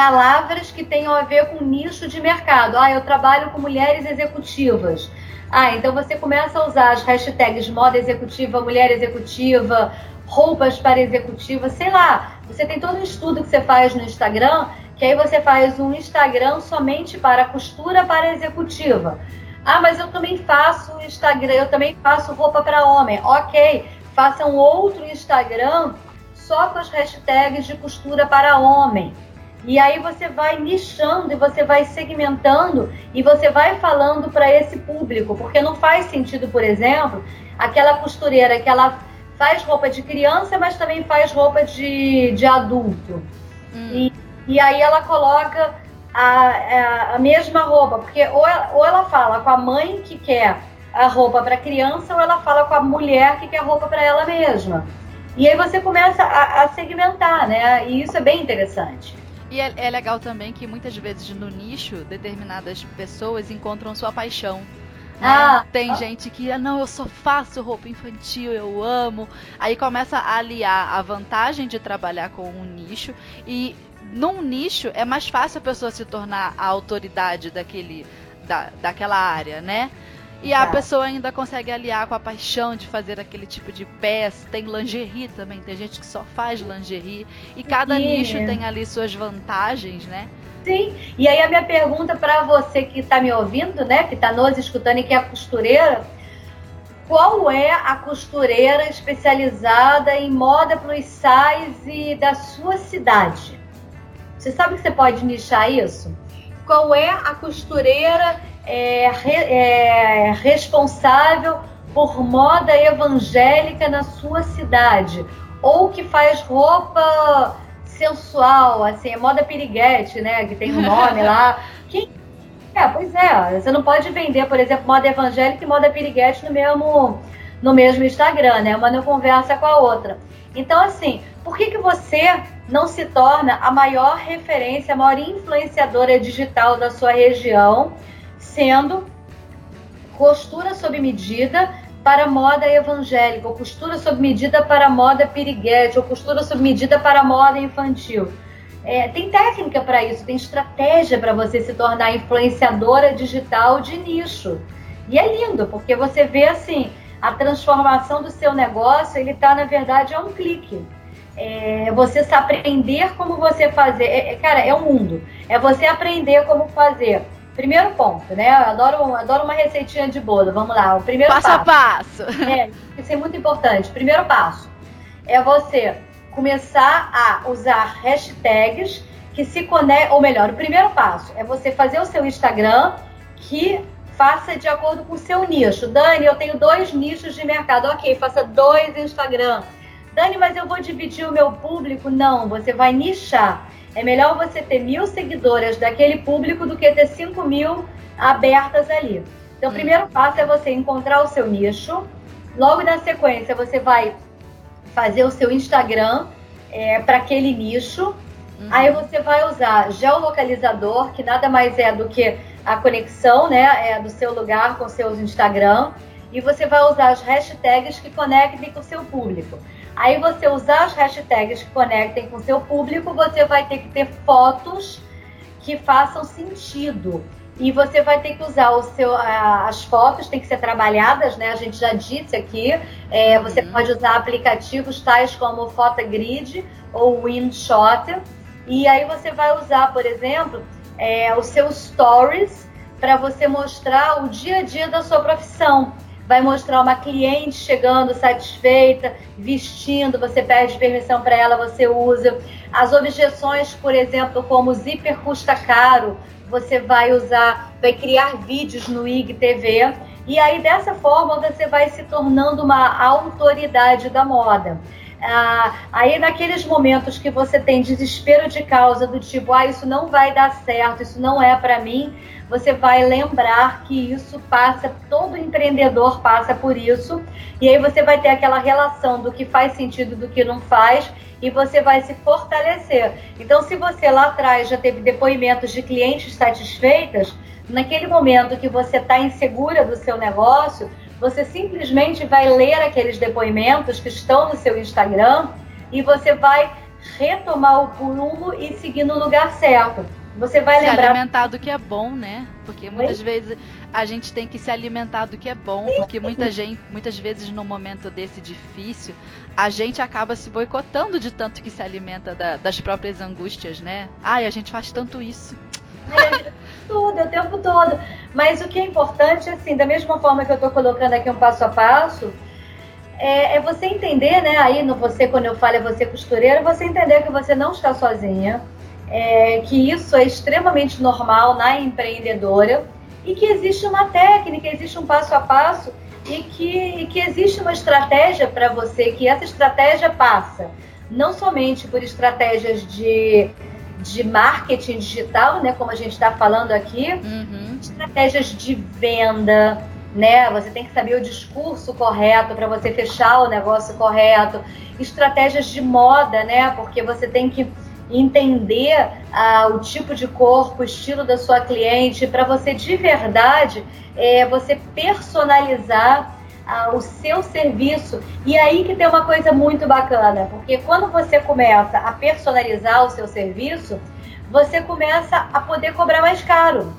palavras que tenham a ver com nicho de mercado. Ah, eu trabalho com mulheres executivas. Ah, então você começa a usar as hashtags moda executiva, mulher executiva, roupas para executiva, sei lá. Você tem todo um estudo que você faz no Instagram, que aí você faz um Instagram somente para costura para executiva. Ah, mas eu também faço Instagram, eu também faço roupa para homem. Ok, faça um outro Instagram só com as hashtags de costura para homem. E aí você vai nichando e você vai segmentando e você vai falando para esse público, porque não faz sentido, por exemplo, aquela costureira que ela faz roupa de criança, mas também faz roupa de, de adulto. Hum. E, e aí ela coloca a, a, mesma roupa, porque ou ela, ou ela fala com a mãe que quer a roupa para criança, ou ela fala com a mulher que quer roupa para ela mesma. E aí você começa a, a, segmentar, né? E isso é bem interessante. E é, é legal também que muitas vezes no nicho, determinadas pessoas encontram sua paixão. Né? Ah, Tem ah. gente que, ah, não, eu só faço roupa infantil, eu amo. Aí começa a aliar a vantagem de trabalhar com um nicho e num nicho é mais fácil a pessoa se tornar a autoridade daquele, da, daquela área, né? E a pessoa ainda consegue aliar com a paixão de fazer aquele tipo de peça. Tem lingerie também, tem gente que só faz lingerie. E cada Sim. nicho tem ali suas vantagens, né? Sim, e aí a minha pergunta para você que está me ouvindo, né, que está nos escutando e que é costureira, qual é a costureira especializada em moda plus size da sua cidade? Você sabe que você pode nichar isso? Qual é a costureira é, é, responsável por moda evangélica na sua cidade? Ou que faz roupa sensual, assim, é moda piriguete, né? Que tem um nome lá. Quem... É, pois é. Você não pode vender, por exemplo, moda evangélica e moda piriguete no mesmo, no mesmo Instagram, né? Uma não conversa com a outra. Então, assim, por que, que você não se torna a maior referência, a maior influenciadora digital da sua região, sendo costura sob medida para moda evangélica, ou costura sob medida para moda piriguete, ou costura sob medida para moda infantil. É, tem técnica para isso, tem estratégia para você se tornar influenciadora digital de nicho. E é lindo, porque você vê assim, a transformação do seu negócio, ele está, na verdade, a um clique. É você aprender como você fazer. É, é, cara, é um mundo. É você aprender como fazer Primeiro ponto, né? Eu adoro, adoro uma receitinha de bolo. Vamos lá. O primeiro passo. Passo a passo. É, isso é muito importante. Primeiro passo é você começar a usar hashtags que se conectem. Ou melhor, o primeiro passo é você fazer o seu Instagram que faça de acordo com o seu nicho. Dani, eu tenho dois nichos de mercado. Ok, faça dois Instagram. Dani, mas eu vou dividir o meu público? Não, você vai nichar. É melhor você ter mil seguidoras daquele público do que ter cinco mil abertas ali. Então, o hum. primeiro passo é você encontrar o seu nicho. Logo na sequência, você vai fazer o seu Instagram é, para aquele nicho. Uhum. Aí você vai usar geolocalizador, que nada mais é do que a conexão né, é, do seu lugar com seus Instagram. E você vai usar as hashtags que conectem com o seu público. Aí você usar as hashtags que conectem com o seu público, você vai ter que ter fotos que façam sentido. E você vai ter que usar o seu, as fotos, tem que ser trabalhadas, né? A gente já disse aqui. É, você uhum. pode usar aplicativos tais como Photogrid ou Windshot. E aí você vai usar, por exemplo, é, os seus stories para você mostrar o dia a dia da sua profissão vai mostrar uma cliente chegando satisfeita, vestindo, você pede permissão para ela, você usa. As objeções, por exemplo, como zíper custa caro, você vai usar, vai criar vídeos no IGTV. E aí, dessa forma, você vai se tornando uma autoridade da moda. Ah, aí, naqueles momentos que você tem desespero de causa, do tipo, ah, isso não vai dar certo, isso não é para mim, você vai lembrar que isso passa, todo empreendedor passa por isso, e aí você vai ter aquela relação do que faz sentido do que não faz, e você vai se fortalecer. Então, se você lá atrás já teve depoimentos de clientes satisfeitas, naquele momento que você está insegura do seu negócio, você simplesmente vai ler aqueles depoimentos que estão no seu Instagram e você vai retomar o prumo e seguir no lugar certo. Você vai se lembrar. alimentar do que é bom, né? Porque muitas Oi? vezes a gente tem que se alimentar do que é bom, Sim. porque muita gente, muitas vezes no momento desse difícil, a gente acaba se boicotando de tanto que se alimenta da, das próprias angústias, né? Ai, a gente faz tanto isso. Tudo, o tempo todo. Mas o que é importante, assim, da mesma forma que eu estou colocando aqui um passo a passo, é, é, você entender, né? Aí no você, quando eu falo é você costureira, você entender que você não está sozinha é, que isso é extremamente normal na empreendedora e que existe uma técnica, existe um passo a passo e que, e que existe uma estratégia para você, que essa estratégia passa não somente por estratégias de, de marketing digital, né, como a gente está falando aqui, uhum. estratégias de venda, né? Você tem que saber o discurso correto para você fechar o negócio correto, estratégias de moda, né? Porque você tem que entender ah, o tipo de corpo, o estilo da sua cliente, para você de verdade é, você personalizar ah, o seu serviço. E aí que tem uma coisa muito bacana, porque quando você começa a personalizar o seu serviço, você começa a poder cobrar mais caro.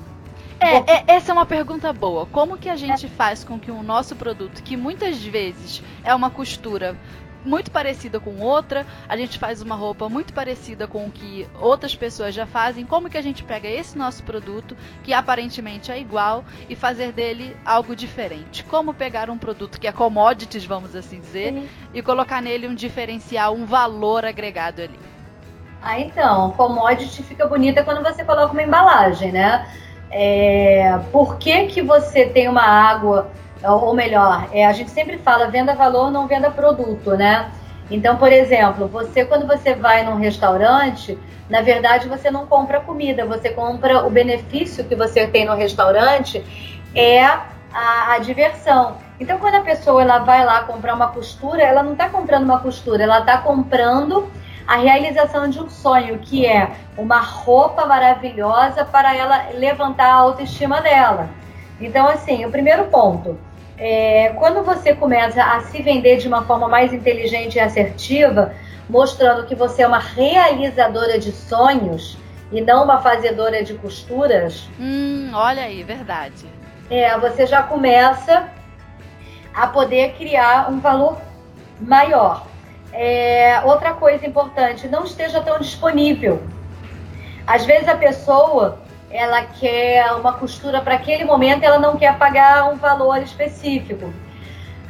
É, é, essa é uma pergunta boa. Como que a gente faz com que o nosso produto, que muitas vezes é uma costura muito parecida com outra, a gente faz uma roupa muito parecida com o que outras pessoas já fazem. Como que a gente pega esse nosso produto, que aparentemente é igual, e fazer dele algo diferente? Como pegar um produto que é commodities, vamos assim dizer, Sim. e colocar nele um diferencial, um valor agregado ali? Ah, então, commodity fica bonita quando você coloca uma embalagem, né? É, por que, que você tem uma água ou melhor, é, a gente sempre fala venda valor, não venda produto, né? Então, por exemplo, você quando você vai num restaurante, na verdade você não compra comida, você compra o benefício que você tem no restaurante é a, a diversão. Então, quando a pessoa ela vai lá comprar uma costura, ela não está comprando uma costura, ela está comprando a realização de um sonho, que é uma roupa maravilhosa para ela levantar a autoestima dela. Então, assim, o primeiro ponto, é, quando você começa a se vender de uma forma mais inteligente e assertiva, mostrando que você é uma realizadora de sonhos e não uma fazedora de costuras. Hum, olha aí, verdade. É, você já começa a poder criar um valor maior. É, outra coisa importante, não esteja tão disponível. Às vezes a pessoa ela quer uma costura para aquele momento, ela não quer pagar um valor específico.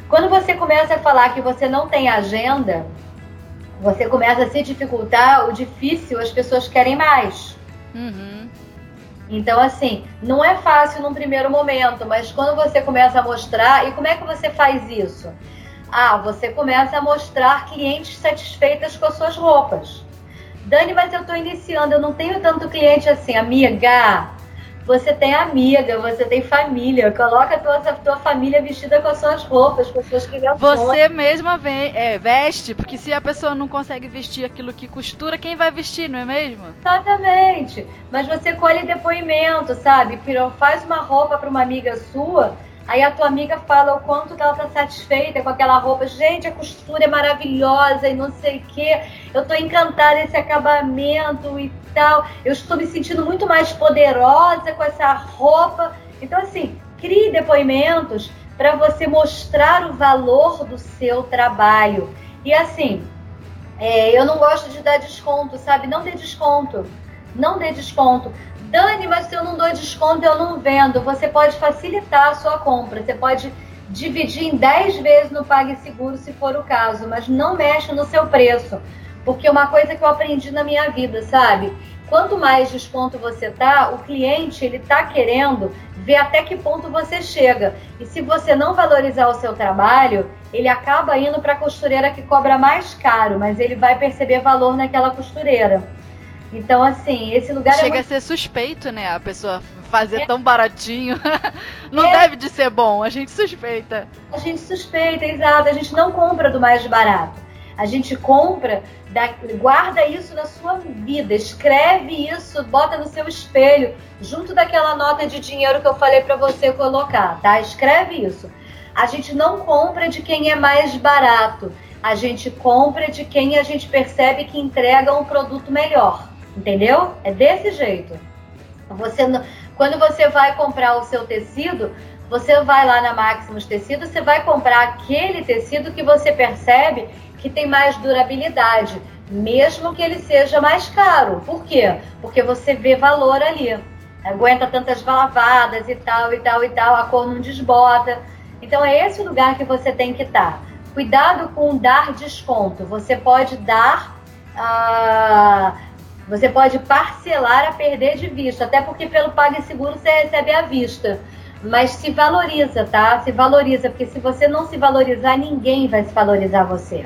Quando você começa a falar que você não tem agenda, você começa a se dificultar, o difícil as pessoas querem mais. Uhum. Então, assim, não é fácil num primeiro momento, mas quando você começa a mostrar, e como é que você faz isso? Ah, você começa a mostrar clientes satisfeitas com as suas roupas. Dani, mas eu estou iniciando, eu não tenho tanto cliente assim, amiga. Você tem amiga, você tem família. Coloca a tua, a tua família vestida com as suas roupas, com as suas criações. Você mesma vem, é, veste, porque se a pessoa não consegue vestir aquilo que costura, quem vai vestir, não é mesmo? Exatamente. Mas você colhe depoimento, sabe? Faz uma roupa para uma amiga sua Aí a tua amiga fala o quanto ela tá satisfeita com aquela roupa. Gente, a costura é maravilhosa e não sei o quê. Eu tô encantada esse acabamento e tal. Eu estou me sentindo muito mais poderosa com essa roupa. Então, assim, crie depoimentos para você mostrar o valor do seu trabalho. E assim, é, eu não gosto de dar desconto, sabe? Não dê desconto. Não dê desconto. Dani, mas se eu não dou desconto, eu não vendo. Você pode facilitar a sua compra. Você pode dividir em 10 vezes no PagSeguro, se for o caso, mas não mexe no seu preço. Porque uma coisa que eu aprendi na minha vida, sabe? Quanto mais desconto você tá, o cliente ele tá querendo ver até que ponto você chega. E se você não valorizar o seu trabalho, ele acaba indo para a costureira que cobra mais caro, mas ele vai perceber valor naquela costureira. Então, assim, esse lugar é Chega é muito... a ser suspeito, né? A pessoa fazer é. tão baratinho. não é. deve de ser bom, a gente suspeita. A gente suspeita, exato. A gente não compra do mais barato. A gente compra, da... guarda isso na sua vida, escreve isso, bota no seu espelho, junto daquela nota de dinheiro que eu falei para você colocar, tá? Escreve isso. A gente não compra de quem é mais barato. A gente compra de quem a gente percebe que entrega um produto melhor. Entendeu? É desse jeito. Você, quando você vai comprar o seu tecido, você vai lá na Maximus Tecido, você vai comprar aquele tecido que você percebe que tem mais durabilidade, mesmo que ele seja mais caro. Por quê? Porque você vê valor ali. Aguenta tantas lavadas e tal, e tal, e tal, a cor não desbota. Então é esse o lugar que você tem que estar. Cuidado com dar desconto. Você pode dar. Ah, você pode parcelar a perder de vista, até porque pelo PagSeguro você recebe à vista. Mas se valoriza, tá? Se valoriza, porque se você não se valorizar, ninguém vai se valorizar você.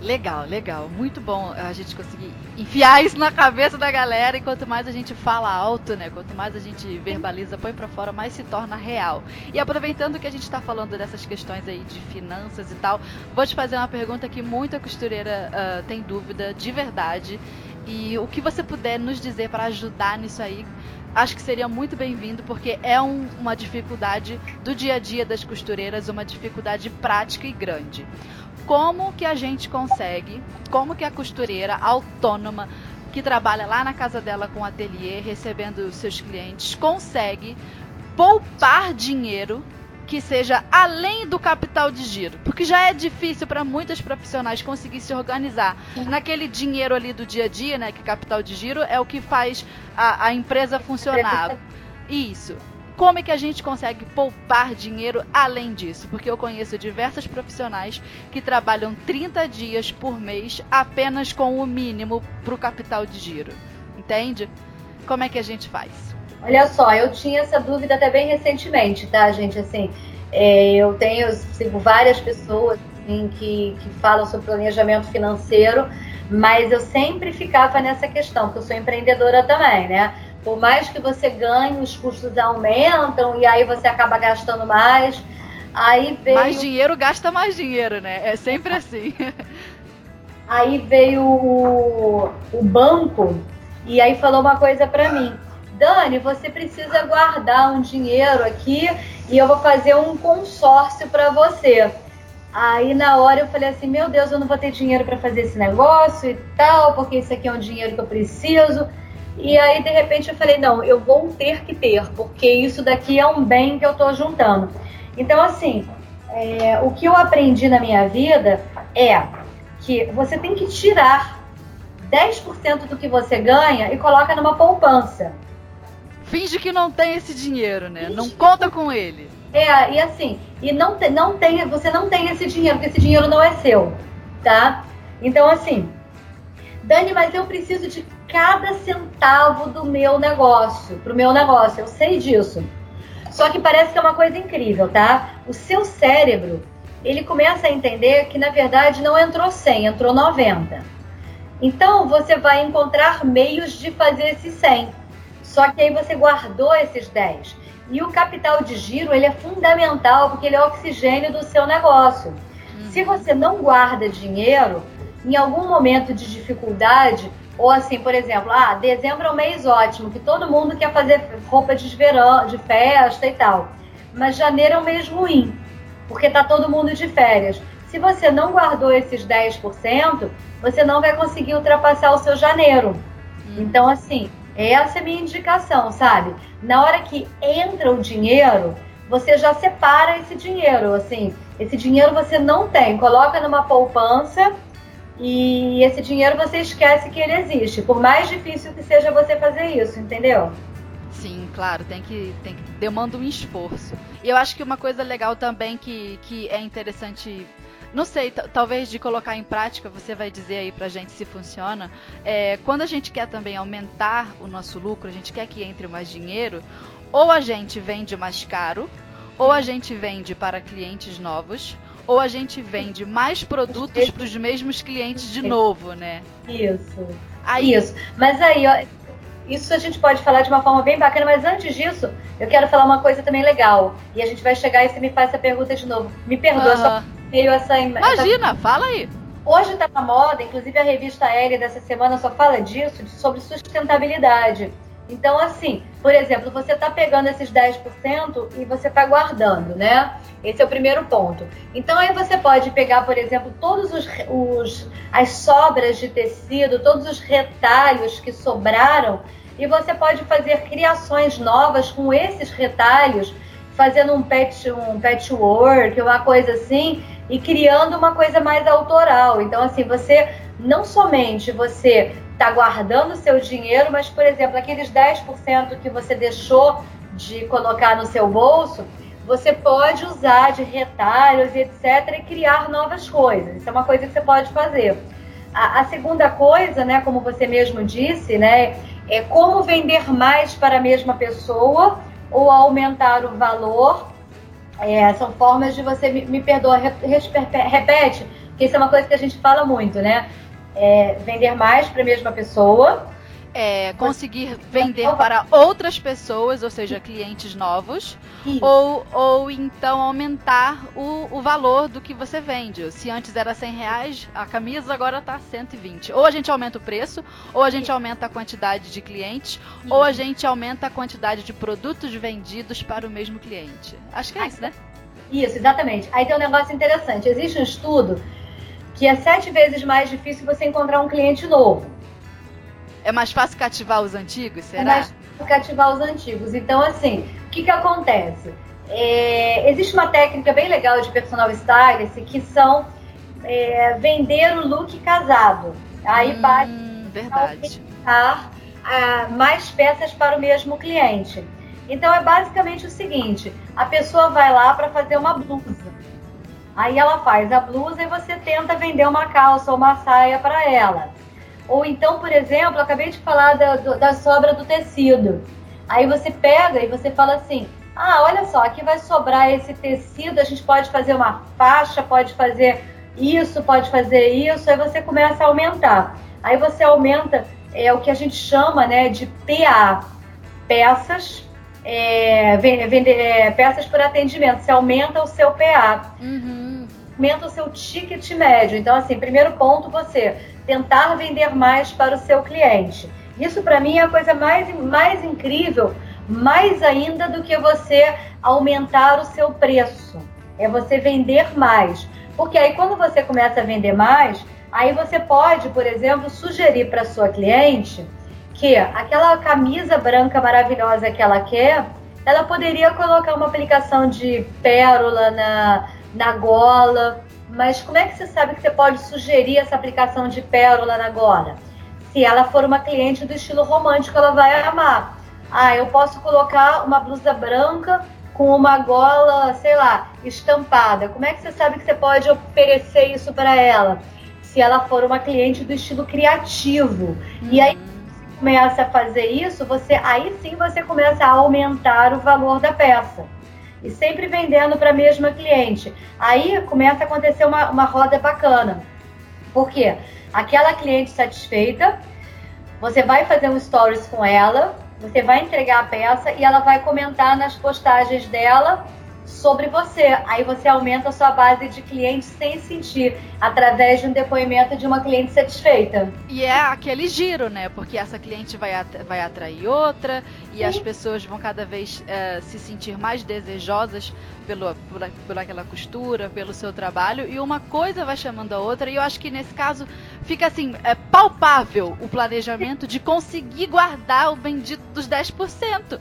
Legal, legal. Muito bom a gente conseguir enfiar isso na cabeça da galera. E quanto mais a gente fala alto, né? Quanto mais a gente verbaliza, põe para fora, mais se torna real. E aproveitando que a gente está falando dessas questões aí de finanças e tal, vou te fazer uma pergunta que muita costureira uh, tem dúvida, de verdade. E o que você puder nos dizer para ajudar nisso aí, acho que seria muito bem-vindo, porque é um, uma dificuldade do dia a dia das costureiras, uma dificuldade prática e grande. Como que a gente consegue, como que a costureira autônoma que trabalha lá na casa dela com ateliê, recebendo seus clientes, consegue poupar dinheiro que seja além do capital de giro, porque já é difícil para muitos profissionais conseguir se organizar naquele dinheiro ali do dia a dia, né? Que capital de giro é o que faz a, a empresa funcionar. Isso. Como é que a gente consegue poupar dinheiro além disso? Porque eu conheço diversos profissionais que trabalham 30 dias por mês apenas com o mínimo para o capital de giro. Entende? Como é que a gente faz? Olha só, eu tinha essa dúvida até bem recentemente, tá, gente? Assim, é, eu tenho, sigo várias pessoas assim, que, que falam sobre planejamento financeiro, mas eu sempre ficava nessa questão, porque eu sou empreendedora também, né? Por mais que você ganhe, os custos aumentam e aí você acaba gastando mais. Aí veio... Mais dinheiro gasta mais dinheiro, né? É sempre assim. Aí veio o, o banco e aí falou uma coisa para mim. Dani, você precisa guardar um dinheiro aqui e eu vou fazer um consórcio para você. Aí na hora eu falei assim, meu Deus, eu não vou ter dinheiro para fazer esse negócio e tal, porque isso aqui é um dinheiro que eu preciso. E aí de repente eu falei, não, eu vou ter que ter, porque isso daqui é um bem que eu estou juntando. Então assim, é, o que eu aprendi na minha vida é que você tem que tirar 10% do que você ganha e coloca numa poupança. Finge que não tem esse dinheiro, né? Finge não conta com ele. É, e assim, e não, te, não tem, você não tem esse dinheiro, porque esse dinheiro não é seu, tá? Então, assim, Dani, mas eu preciso de cada centavo do meu negócio, pro meu negócio, eu sei disso. Só que parece que é uma coisa incrível, tá? O seu cérebro, ele começa a entender que na verdade não entrou 100, entrou 90. Então você vai encontrar meios de fazer esse 100. Só que aí você guardou esses 10. E o capital de giro, ele é fundamental porque ele é o oxigênio do seu negócio. Uhum. Se você não guarda dinheiro, em algum momento de dificuldade, ou assim, por exemplo, ah, dezembro é um mês ótimo, que todo mundo quer fazer roupa de verão, de festa e tal. Mas janeiro é um mês ruim, porque tá todo mundo de férias. Se você não guardou esses 10%, você não vai conseguir ultrapassar o seu janeiro. Uhum. Então, assim, essa é a minha indicação, sabe? Na hora que entra o dinheiro, você já separa esse dinheiro, assim. Esse dinheiro você não tem, coloca numa poupança e esse dinheiro você esquece que ele existe. Por mais difícil que seja você fazer isso, entendeu? Sim, claro, tem que, tem que demanda um esforço. E eu acho que uma coisa legal também que, que é interessante não sei, talvez de colocar em prática, você vai dizer aí pra gente se funciona. É, quando a gente quer também aumentar o nosso lucro, a gente quer que entre mais dinheiro, ou a gente vende mais caro, ou a gente vende para clientes novos, ou a gente vende mais produtos para os mesmos clientes de novo, né? Isso. Aí, isso. Mas aí, ó, isso a gente pode falar de uma forma bem bacana, mas antes disso, eu quero falar uma coisa também legal. E a gente vai chegar e você me faz essa pergunta de novo. Me perdoa, só meio essa. Imagina, essa... fala aí. Hoje está na moda, inclusive a revista L dessa semana só fala disso, sobre sustentabilidade. Então, assim, por exemplo, você está pegando esses 10% e você está guardando, né? Esse é o primeiro ponto. Então, aí você pode pegar, por exemplo, todos os, os as sobras de tecido, todos os retalhos que sobraram, e você pode fazer criações novas com esses retalhos, fazendo um, patch, um patchwork, uma coisa assim, e criando uma coisa mais autoral. Então, assim, você não somente você está guardando seu dinheiro, mas, por exemplo, aqueles 10% que você deixou de colocar no seu bolso, você pode usar de retalhos etc. e criar novas coisas. Isso é uma coisa que você pode fazer. A, a, segunda coisa, né, como você mesmo disse, né, é como vender mais para a mesma pessoa ou aumentar o valor é, são formas de você, me, me perdoa, repete, porque isso é uma coisa que a gente fala muito, né? É, vender mais para a mesma pessoa é, conseguir vender para outras pessoas, ou seja, clientes novos, ou, ou então aumentar o, o valor do que você vende. Se antes era 100 reais, a camisa agora está 120. Ou a gente aumenta o preço, ou a gente Isso. aumenta a quantidade de clientes, Isso. ou a gente aumenta a quantidade de produtos vendidos para o mesmo cliente. Acho que é isso, né? Isso, exatamente. Aí tem um negócio interessante. Existe um estudo que é sete vezes mais difícil você encontrar um cliente novo. É mais fácil cativar os antigos, será? É mais fácil cativar os antigos. Então, assim, o que, que acontece? É, existe uma técnica bem legal de personal stylist que são é, vender o look casado. Aí hum, bate verdade. Ah, mais peças para o mesmo cliente. Então é basicamente o seguinte: a pessoa vai lá para fazer uma blusa. Aí ela faz a blusa e você tenta vender uma calça ou uma saia para ela. Ou então, por exemplo, acabei de falar da, da sobra do tecido. Aí você pega e você fala assim: Ah, olha só, aqui vai sobrar esse tecido, a gente pode fazer uma faixa, pode fazer isso, pode fazer isso, aí você começa a aumentar. Aí você aumenta é o que a gente chama né, de PA, peças, é, vender, é, peças por atendimento. Você aumenta o seu PA. Uhum. Aumenta o seu ticket médio. Então, assim, primeiro ponto, você tentar vender mais para o seu cliente. Isso, para mim, é a coisa mais, mais incrível, mais ainda do que você aumentar o seu preço. É você vender mais. Porque aí, quando você começa a vender mais, Aí você pode, por exemplo, sugerir para sua cliente que aquela camisa branca maravilhosa que ela quer, ela poderia colocar uma aplicação de pérola na, na gola. Mas como é que você sabe que você pode sugerir essa aplicação de pérola na gola? Se ela for uma cliente do estilo romântico, ela vai amar. Ah, eu posso colocar uma blusa branca com uma gola, sei lá, estampada. Como é que você sabe que você pode oferecer isso para ela? se ela for uma cliente do estilo criativo. E aí você começa a fazer isso, você aí sim você começa a aumentar o valor da peça. E sempre vendendo para a mesma cliente. Aí começa a acontecer uma, uma roda bacana. Por quê? Aquela cliente satisfeita, você vai fazer um stories com ela, você vai entregar a peça e ela vai comentar nas postagens dela sobre você. Aí você aumenta a sua base de clientes sem sentir, através de um depoimento de uma cliente satisfeita. E é aquele giro, né? Porque essa cliente vai, at vai atrair outra e Sim. as pessoas vão cada vez é, se sentir mais desejosas pelo, por, por aquela costura, pelo seu trabalho, e uma coisa vai chamando a outra, e eu acho que nesse caso fica assim, é palpável o planejamento de conseguir guardar o bendito dos 10%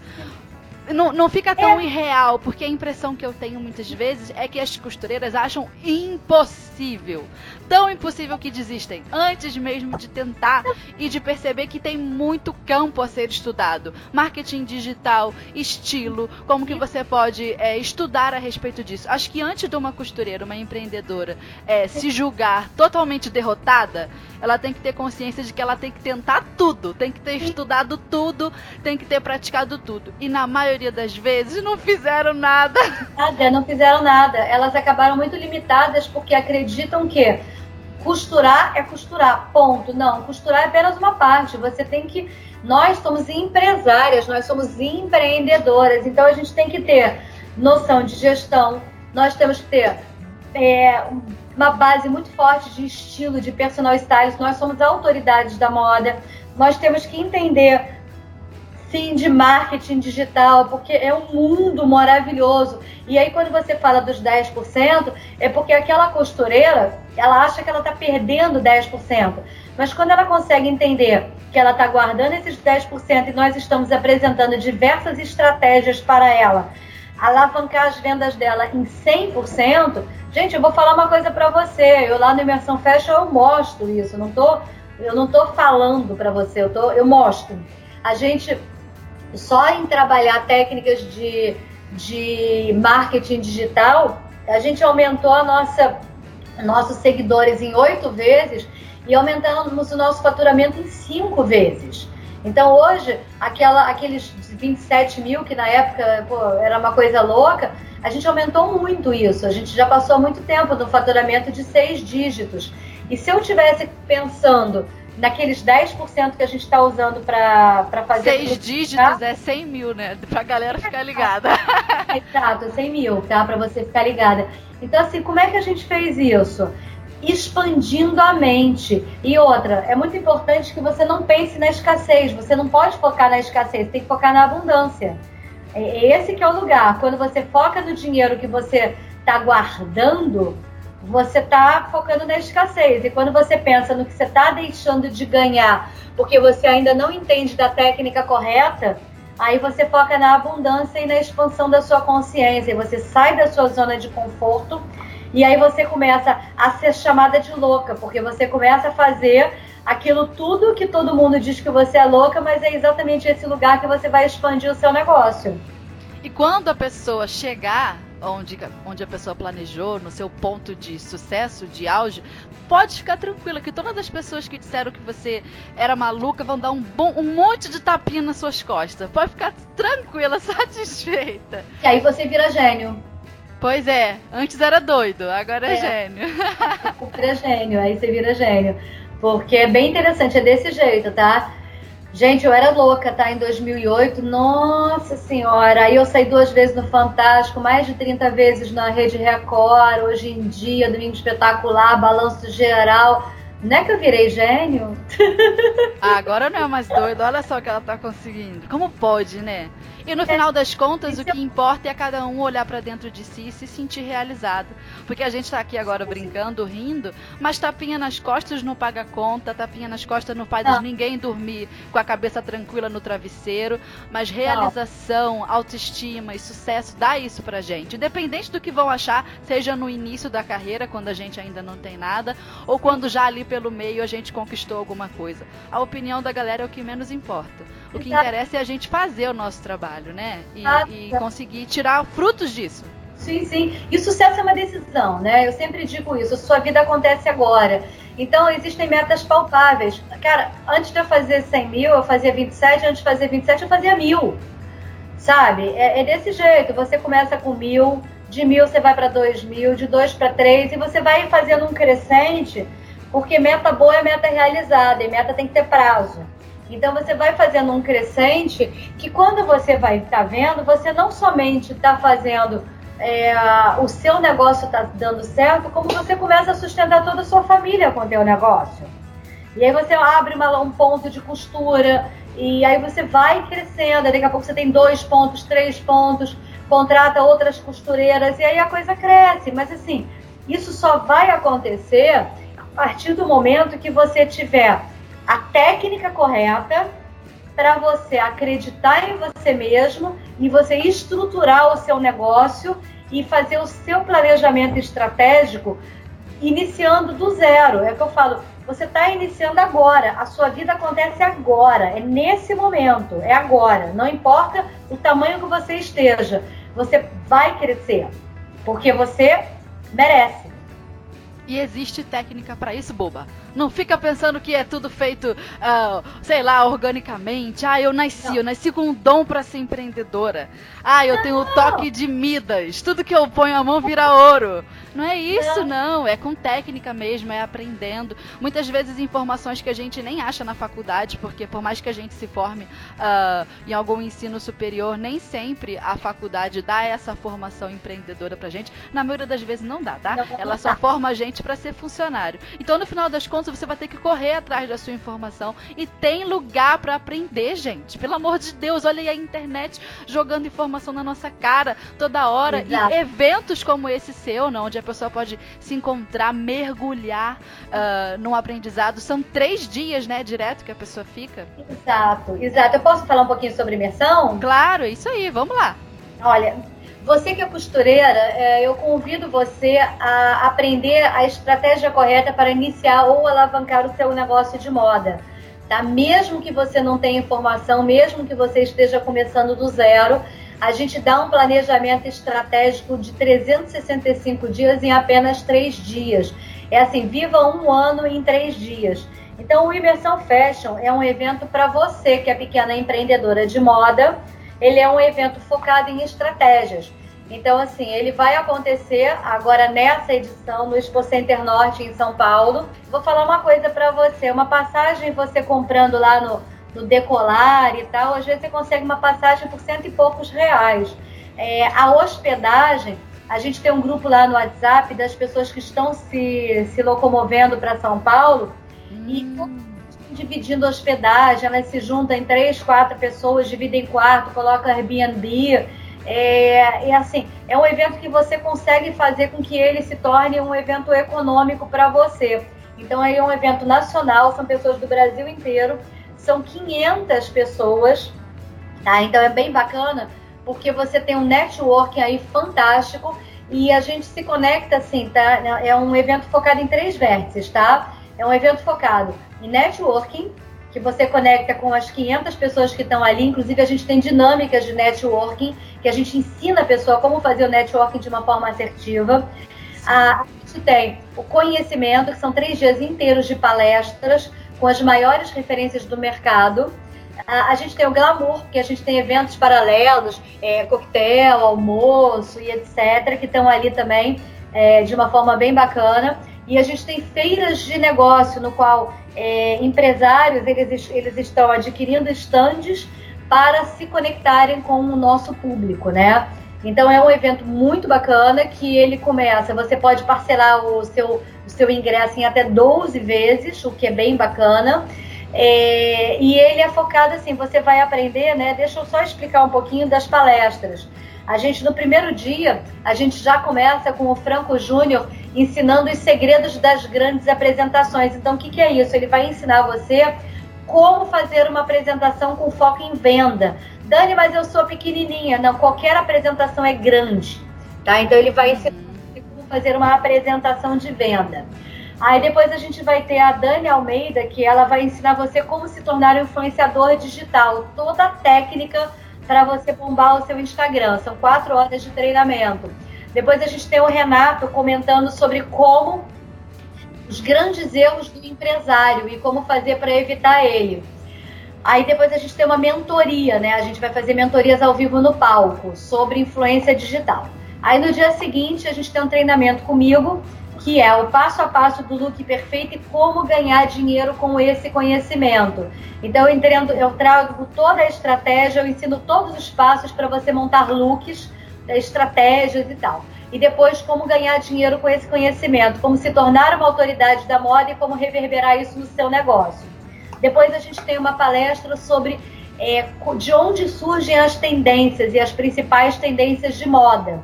não, não fica tão é. irreal, porque a impressão que eu tenho muitas vezes é que as costureiras acham impossível. Tão impossível que desistem, antes mesmo de tentar e de perceber que tem muito campo a ser estudado. Marketing digital, estilo, como que você pode é, estudar a respeito disso. Acho que antes de uma costureira, uma empreendedora, é, se julgar totalmente derrotada, ela tem que ter consciência de que ela tem que tentar tudo, tem que ter estudado tudo, tem que ter praticado tudo. E na maioria das vezes não fizeram nada. Nada, não fizeram nada. Elas acabaram muito limitadas porque acreditam que costurar é costurar, ponto. Não, costurar é apenas uma parte. Você tem que. Nós somos empresárias, nós somos empreendedoras, então a gente tem que ter noção de gestão, nós temos que ter é, uma base muito forte de estilo, de personal stylist. Nós somos autoridades da moda. Nós temos que entender sim de marketing digital, porque é um mundo maravilhoso. E aí quando você fala dos 10%, é porque aquela costureira, ela acha que ela está perdendo 10%. Mas quando ela consegue entender que ela está guardando esses 10% e nós estamos apresentando diversas estratégias para ela, alavancar as vendas dela em 100%, Gente, eu vou falar uma coisa para você. Eu lá no Imersão Fashion eu mostro isso. Não tô, eu não tô falando para você. Eu tô, eu mostro. A gente só em trabalhar técnicas de, de marketing digital, a gente aumentou a nossa nossos seguidores em oito vezes e aumentamos o nosso faturamento em cinco vezes. Então hoje, aquela, aqueles 27 mil que na época pô, era uma coisa louca, a gente aumentou muito isso. A gente já passou muito tempo no faturamento de seis dígitos. E se eu tivesse pensando naqueles 10% que a gente está usando para fazer. Seis dígitos é 100 mil, né? Pra galera ficar ligada. Exato, 100 mil, tá? Para você ficar ligada. Então, assim, como é que a gente fez isso? Expandindo a mente. E outra, é muito importante que você não pense na escassez. Você não pode focar na escassez, tem que focar na abundância. É, é esse que é o lugar. Quando você foca no dinheiro que você está guardando, você está focando na escassez. E quando você pensa no que você está deixando de ganhar, porque você ainda não entende da técnica correta, aí você foca na abundância e na expansão da sua consciência. E você sai da sua zona de conforto e aí você começa a ser chamada de louca, porque você começa a fazer aquilo tudo que todo mundo diz que você é louca, mas é exatamente esse lugar que você vai expandir o seu negócio. E quando a pessoa chegar onde, onde a pessoa planejou, no seu ponto de sucesso, de auge, pode ficar tranquila que todas as pessoas que disseram que você era maluca vão dar um, bom, um monte de tapinha nas suas costas. Pode ficar tranquila, satisfeita. E aí você vira gênio. Pois é, antes era doido, agora é, é gênio. vira gênio, aí você vira gênio. Porque é bem interessante, é desse jeito, tá? Gente, eu era louca, tá? Em 2008, nossa senhora. Aí eu saí duas vezes no Fantástico, mais de 30 vezes na Rede Record. Hoje em dia, Domingo Espetacular, Balanço Geral. Não é que eu virei gênio? Ah, agora não é mais doido. Olha só o que ela tá conseguindo. Como pode, né? E no final das contas, o que importa é cada um olhar para dentro de si e se sentir realizado. Porque a gente está aqui agora brincando, rindo, mas tapinha nas costas não paga conta, tapinha nas costas não faz não. ninguém dormir com a cabeça tranquila no travesseiro. Mas realização, não. autoestima e sucesso dá isso pra gente. Independente do que vão achar, seja no início da carreira, quando a gente ainda não tem nada, ou quando já ali pelo meio a gente conquistou alguma coisa. A opinião da galera é o que menos importa. O que interessa é a gente fazer o nosso trabalho, né? E, ah, e conseguir tirar frutos disso. Sim, sim. E sucesso é uma decisão, né? Eu sempre digo isso. Sua vida acontece agora. Então, existem metas palpáveis. Cara, antes de eu fazer 100 mil, eu fazia 27. Antes de fazer 27, eu fazia mil. Sabe? É, é desse jeito. Você começa com mil, de mil você vai para dois mil, de dois para três, e você vai fazendo um crescente, porque meta boa é meta realizada, e meta tem que ter prazo. Então você vai fazendo um crescente que quando você vai estar tá vendo, você não somente está fazendo é, o seu negócio está dando certo, como você começa a sustentar toda a sua família com o teu negócio. E aí você abre uma, um ponto de costura e aí você vai crescendo. Daqui a pouco você tem dois pontos, três pontos, contrata outras costureiras e aí a coisa cresce. Mas assim, isso só vai acontecer a partir do momento que você tiver a técnica correta para você acreditar em você mesmo e você estruturar o seu negócio e fazer o seu planejamento estratégico iniciando do zero. É o que eu falo, você está iniciando agora, a sua vida acontece agora, é nesse momento, é agora. Não importa o tamanho que você esteja, você vai crescer, porque você merece. E existe técnica para isso, boba. Não fica pensando que é tudo feito, uh, sei lá, organicamente. Ah, eu nasci, não. eu nasci com um dom para ser empreendedora. Ah, eu não. tenho o toque de Midas. Tudo que eu ponho a mão vira ouro. Não é isso, não. É com técnica mesmo, é aprendendo. Muitas vezes informações que a gente nem acha na faculdade, porque por mais que a gente se forme uh, em algum ensino superior, nem sempre a faculdade dá essa formação empreendedora pra gente. Na maioria das vezes não dá, tá? Ela só forma a gente para ser funcionário. Então, no final das contas, contas, você vai ter que correr atrás da sua informação. E tem lugar para aprender, gente. Pelo amor de Deus, olha aí a internet jogando informação na nossa cara toda hora. Exato. E eventos como esse seu, não, onde a pessoa pode se encontrar, mergulhar uh, num aprendizado. São três dias, né, direto que a pessoa fica. Exato, exato. Eu posso falar um pouquinho sobre imersão? Claro, é isso aí, vamos lá. Olha, você que é costureira, é, eu convido você a aprender a estratégia correta para iniciar ou alavancar o seu negócio de moda. Tá? Mesmo que você não tenha informação, mesmo que você esteja começando do zero, a gente dá um planejamento estratégico de 365 dias em apenas três dias. É assim, viva um ano em três dias. Então, o Imersão Fashion é um evento para você que é pequena empreendedora de moda ele é um evento focado em estratégias. Então, assim, ele vai acontecer agora nessa edição no Expo Center Norte em São Paulo. Vou falar uma coisa para você: uma passagem você comprando lá no, no Decolar e tal, às vezes você consegue uma passagem por cento e poucos reais. É, a hospedagem, a gente tem um grupo lá no WhatsApp das pessoas que estão se, se locomovendo para São Paulo hum. e dividindo hospedagem, elas se juntam em três, quatro pessoas, dividem quarto, colocam Airbnb. É, é assim, é um evento que você consegue fazer com que ele se torne um evento econômico para você. Então, aí é um evento nacional, são pessoas do Brasil inteiro, são 500 pessoas, tá? Então, é bem bacana, porque você tem um networking aí fantástico e a gente se conecta assim, tá? É um evento focado em três vértices, tá? É um evento focado em networking, que você conecta com as 500 pessoas que estão ali. Inclusive, a gente tem dinâmicas de networking, que a gente ensina a pessoa como fazer o networking de uma forma assertiva. A gente tem o conhecimento, que são três dias inteiros de palestras com as maiores referências do mercado. A, gente tem o glamour, porque a gente tem eventos paralelos, é, coquetel, almoço e etc., que estão ali também é, de uma forma bem bacana. E a gente tem feiras de negócio, no qual é, empresários eles, eles estão adquirindo estandes para se conectarem com o nosso público, né? Então é um evento muito bacana que ele começa, você pode parcelar o seu, o seu ingresso em até 12 vezes, o que é bem bacana. É, e ele é focado assim, você vai aprender, né? Deixa eu só explicar um pouquinho das palestras. A gente, no primeiro dia, a gente já começa com o Franco Júnior ensinando os segredos das grandes apresentações. Então, o que, que é isso? Ele vai ensinar você como fazer uma apresentação com foco em venda. Dani, mas eu sou pequenininha. Não, qualquer apresentação é grande, tá? Então, ele vai ensinar como fazer uma apresentação de venda. Aí depois a gente vai ter a Dani Almeida, que ela vai ensinar você como se tornar um influenciador digital. Toda a técnica para você bombar o seu Instagram. São quatro horas de treinamento. Depois a gente tem o Renato comentando sobre como os grandes erros do empresário e como fazer para evitar ele. Aí depois a gente tem uma mentoria, né? A gente vai fazer mentorias ao vivo no palco sobre influência digital. Aí no dia seguinte a gente tem um treinamento comigo que é o passo a passo do look perfeito e como ganhar dinheiro com esse conhecimento. Então eu, entendo, eu trago toda a estratégia, eu ensino todos os passos para você montar looks, estratégias e tal. E depois como ganhar dinheiro com esse conhecimento, como se tornar uma autoridade da moda e como reverberar isso no seu negócio. Depois a gente tem uma palestra sobre é, de onde surgem as tendências e as principais tendências de moda.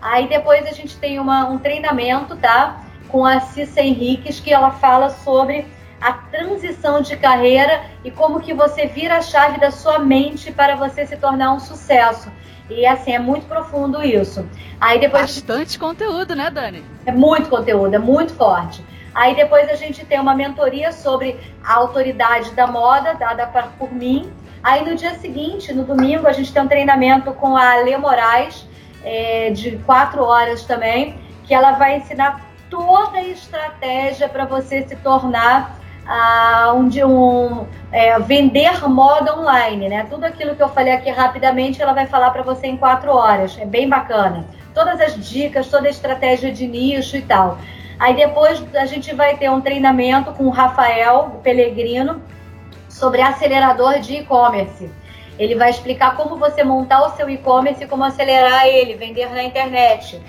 Aí depois a gente tem uma, um treinamento, tá? Com a Cissa Henriques, que ela fala sobre a transição de carreira e como que você vira a chave da sua mente para você se tornar um sucesso. E assim, é muito profundo isso. Aí depois Bastante conteúdo, né, Dani? É muito conteúdo, é muito forte. Aí depois a gente tem uma mentoria sobre a autoridade da moda, dada por mim. Aí no dia seguinte, no domingo, a gente tem um treinamento com a Lê Moraes, é, de quatro horas também, que ela vai ensinar toda a estratégia para você se tornar ah, um, um é, vender moda online, né? Tudo aquilo que eu falei aqui rapidamente, ela vai falar para você em quatro horas. É bem bacana. Todas as dicas, toda a estratégia de nicho e tal. Aí depois a gente vai ter um treinamento com o Rafael Pellegrino sobre acelerador de e-commerce. Ele vai explicar como você montar o seu e-commerce e como acelerar ele, vender na internet.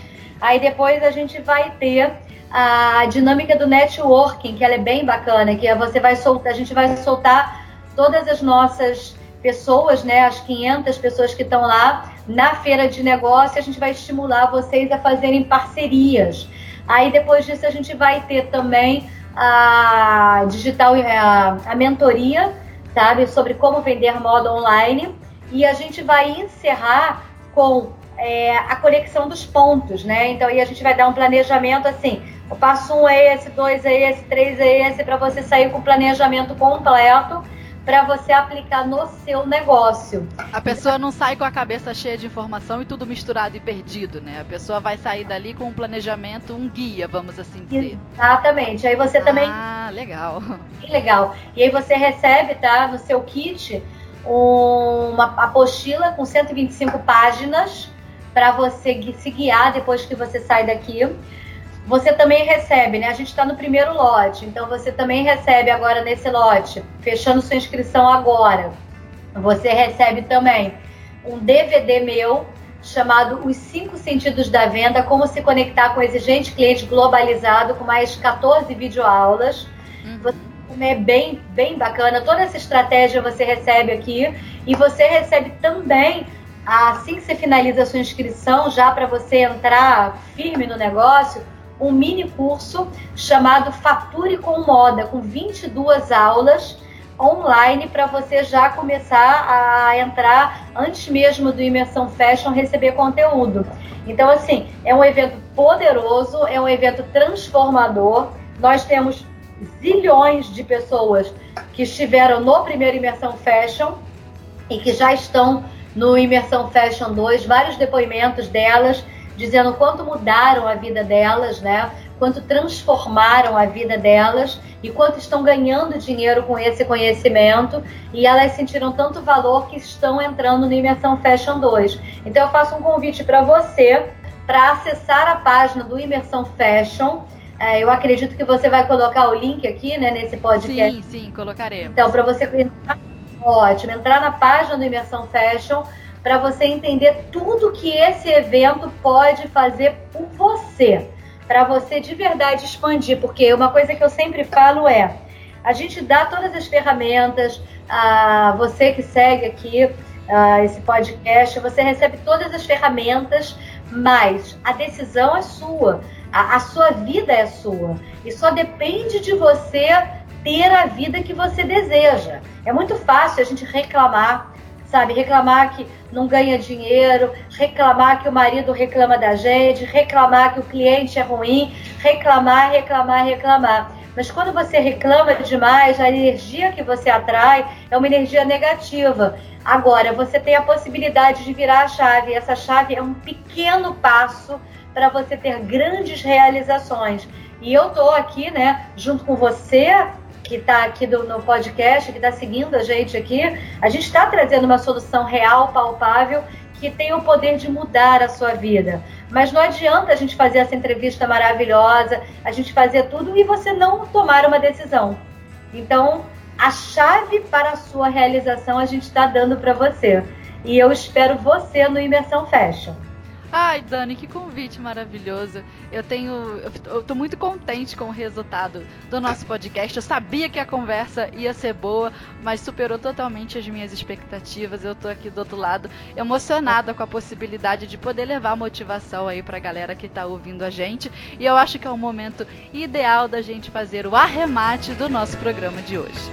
Aí depois a gente vai ter a dinâmica do networking, que ela é bem bacana, que é você vai soltar, a gente vai soltar todas as nossas pessoas, né, as 500 pessoas que estão lá na feira de negócio, a gente vai estimular vocês a fazerem parcerias. Aí depois disso a gente vai ter também a digital a, a mentoria sabe? Sobre como vender moda online. E a gente vai encerrar com é, a conexão dos pontos, né? Então, aí a gente vai dar um planejamento assim: o passo um é esse, dois é esse, três é esse, para você sair com o planejamento completo para você aplicar no seu negócio. A pessoa não sai com a cabeça cheia de informação e tudo misturado e perdido, né? A pessoa vai sair dali com um planejamento, um guia, vamos assim dizer. Exatamente. Aí você também. Ah, legal. Legal. E aí você recebe, tá, no seu kit, uma apostila com 125 páginas para você se guiar depois que você sai daqui. Você também recebe, né? A gente está no primeiro lote, então você também recebe agora nesse lote, fechando sua inscrição agora. Você recebe também um DVD meu chamado Os Cinco Sentidos da Venda: Como se conectar com exigente cliente globalizado, com mais 14 videoaulas. Uhum. É bem, bem bacana. Toda essa estratégia você recebe aqui e você recebe também assim que você finaliza a sua inscrição, já para você entrar firme no negócio, um mini curso chamado Fature com Moda, com 22 aulas online para você já começar a entrar antes mesmo do Imersão Fashion receber conteúdo. Então, assim, é um evento poderoso, é um evento transformador. Nós temos zilhões de pessoas que estiveram no primeiro Imersão Fashion e que já estão no Imersão Fashion 2, vários depoimentos delas dizendo quanto mudaram a vida delas, né? Quanto transformaram a vida delas e quanto estão ganhando dinheiro com esse conhecimento. E elas sentiram tanto valor que estão entrando no Imersão Fashion 2. Então eu faço um convite para você para acessar a página do Imersão Fashion. É, eu acredito que você vai colocar o link aqui, né, nesse podcast. Sim, sim, colocaremos. Então, para você entrar, ótimo, entrar na página do Imersão Fashion para você entender tudo que esse evento pode fazer por você, para você de verdade expandir, porque uma coisa que eu sempre falo é, a gente dá todas as ferramentas, a você que segue aqui esse podcast, você recebe todas as ferramentas, mas a decisão é sua, a, a sua vida é sua e só depende de você ter a vida que você deseja. É muito fácil a gente reclamar sabe? Reclamar que não ganha dinheiro, reclamar que o marido reclama da gente, reclamar que o cliente é ruim, reclamar, reclamar, reclamar. Mas quando você reclama demais, a energia que você atrai é uma energia negativa. Agora, você tem a possibilidade de virar a chave. Essa chave é um pequeno passo para você ter grandes realizações. E eu estou aqui, né, junto com você, que está aqui do, no podcast, que está seguindo a gente aqui, a gente está trazendo uma solução real, palpável, que tem o poder de mudar a sua vida. Mas não adianta a gente fazer essa entrevista maravilhosa, a gente fazer tudo e você não tomar uma decisão. Então, a chave para a sua realização a gente está dando para você. E eu espero você no Imersão Fashion. Ai, Dani, que convite maravilhoso. Eu tenho. Eu tô muito contente com o resultado do nosso podcast. Eu sabia que a conversa ia ser boa, mas superou totalmente as minhas expectativas. Eu tô aqui do outro lado, emocionada com a possibilidade de poder levar motivação aí pra galera que tá ouvindo a gente. E eu acho que é o momento ideal da gente fazer o arremate do nosso programa de hoje.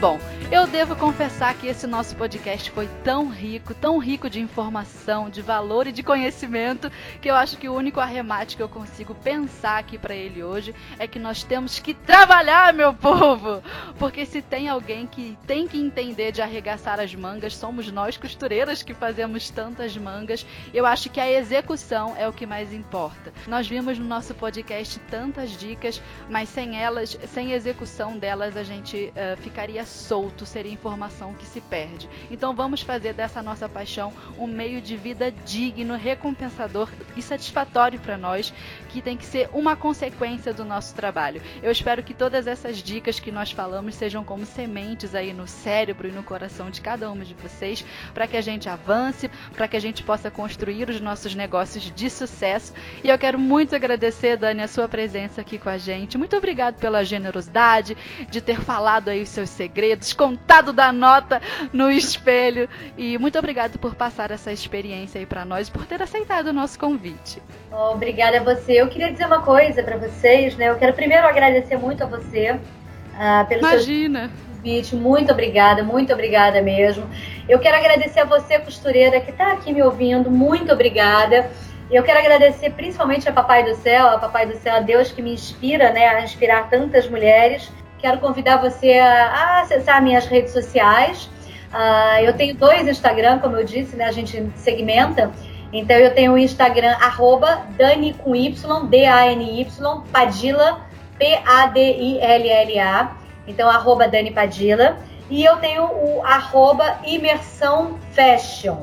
Bom, eu devo confessar que esse nosso podcast foi tão rico, tão rico de informação, de valor e de conhecimento, que eu acho que o único arremate que eu consigo pensar aqui para ele hoje é que nós temos que trabalhar, meu povo! Porque se tem alguém que tem que entender de arregaçar as mangas, somos nós costureiras que fazemos tantas mangas. Eu acho que a execução é o que mais importa. Nós vimos no nosso podcast tantas dicas, mas sem elas, sem execução delas, a gente uh, ficaria solto seria informação que se perde. Então vamos fazer dessa nossa paixão um meio de vida digno, recompensador e satisfatório para nós, que tem que ser uma consequência do nosso trabalho. Eu espero que todas essas dicas que nós falamos sejam como sementes aí no cérebro e no coração de cada uma de vocês, para que a gente avance, para que a gente possa construir os nossos negócios de sucesso. E eu quero muito agradecer, Dani, a sua presença aqui com a gente. Muito obrigado pela generosidade de ter falado aí os seus segredos, contado da nota no espelho. E muito obrigado por passar essa experiência aí para nós, por ter aceitado o nosso convite. Obrigada a você. Eu queria dizer uma coisa para vocês, né? Eu quero primeiro agradecer muito a você uh, pelo Imagina. seu convite. Muito obrigada, muito obrigada mesmo. Eu quero agradecer a você, costureira, que está aqui me ouvindo. Muito obrigada. Eu quero agradecer principalmente a Papai do Céu, a Papai do Céu, a Deus que me inspira, né, a inspirar tantas mulheres quero convidar você a, acessar minhas redes sociais. Uh, eu tenho dois Instagram, como eu disse, né? A gente segmenta. Então eu tenho o Instagram arroba Dani com Y, D-A-N-Y, Padilla, P-A-D-I-L-L-A. Então, arroba Dani Padilla. E eu tenho o arroba Imersão Fashion.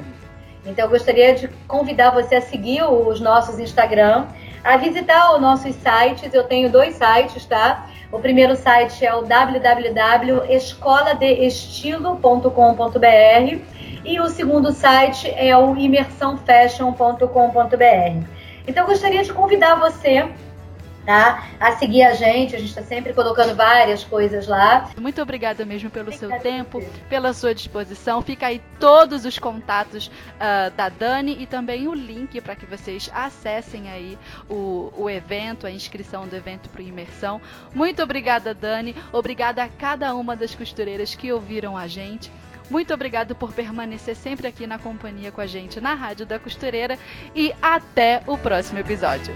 Então, eu gostaria de convidar você a seguir os nossos Instagram, a visitar os nossos sites. Eu tenho dois sites, tá? O primeiro site é o www.escoladeestilo.com.br e o segundo site é o imersãofashion.com.br. Então, eu gostaria de convidar você tá? A seguir a gente, a gente está sempre colocando várias coisas lá. Muito obrigada mesmo pelo seu tempo, pela sua disposição. Fica aí todos os contatos uh, da Dani e também o link para que vocês acessem aí o, o evento, a inscrição do evento para imersão. Muito obrigada, Dani. Obrigada a cada uma das costureiras que ouviram a gente. Muito obrigado por permanecer sempre aqui na companhia com a gente na Rádio da Costureira e até o próximo episódio.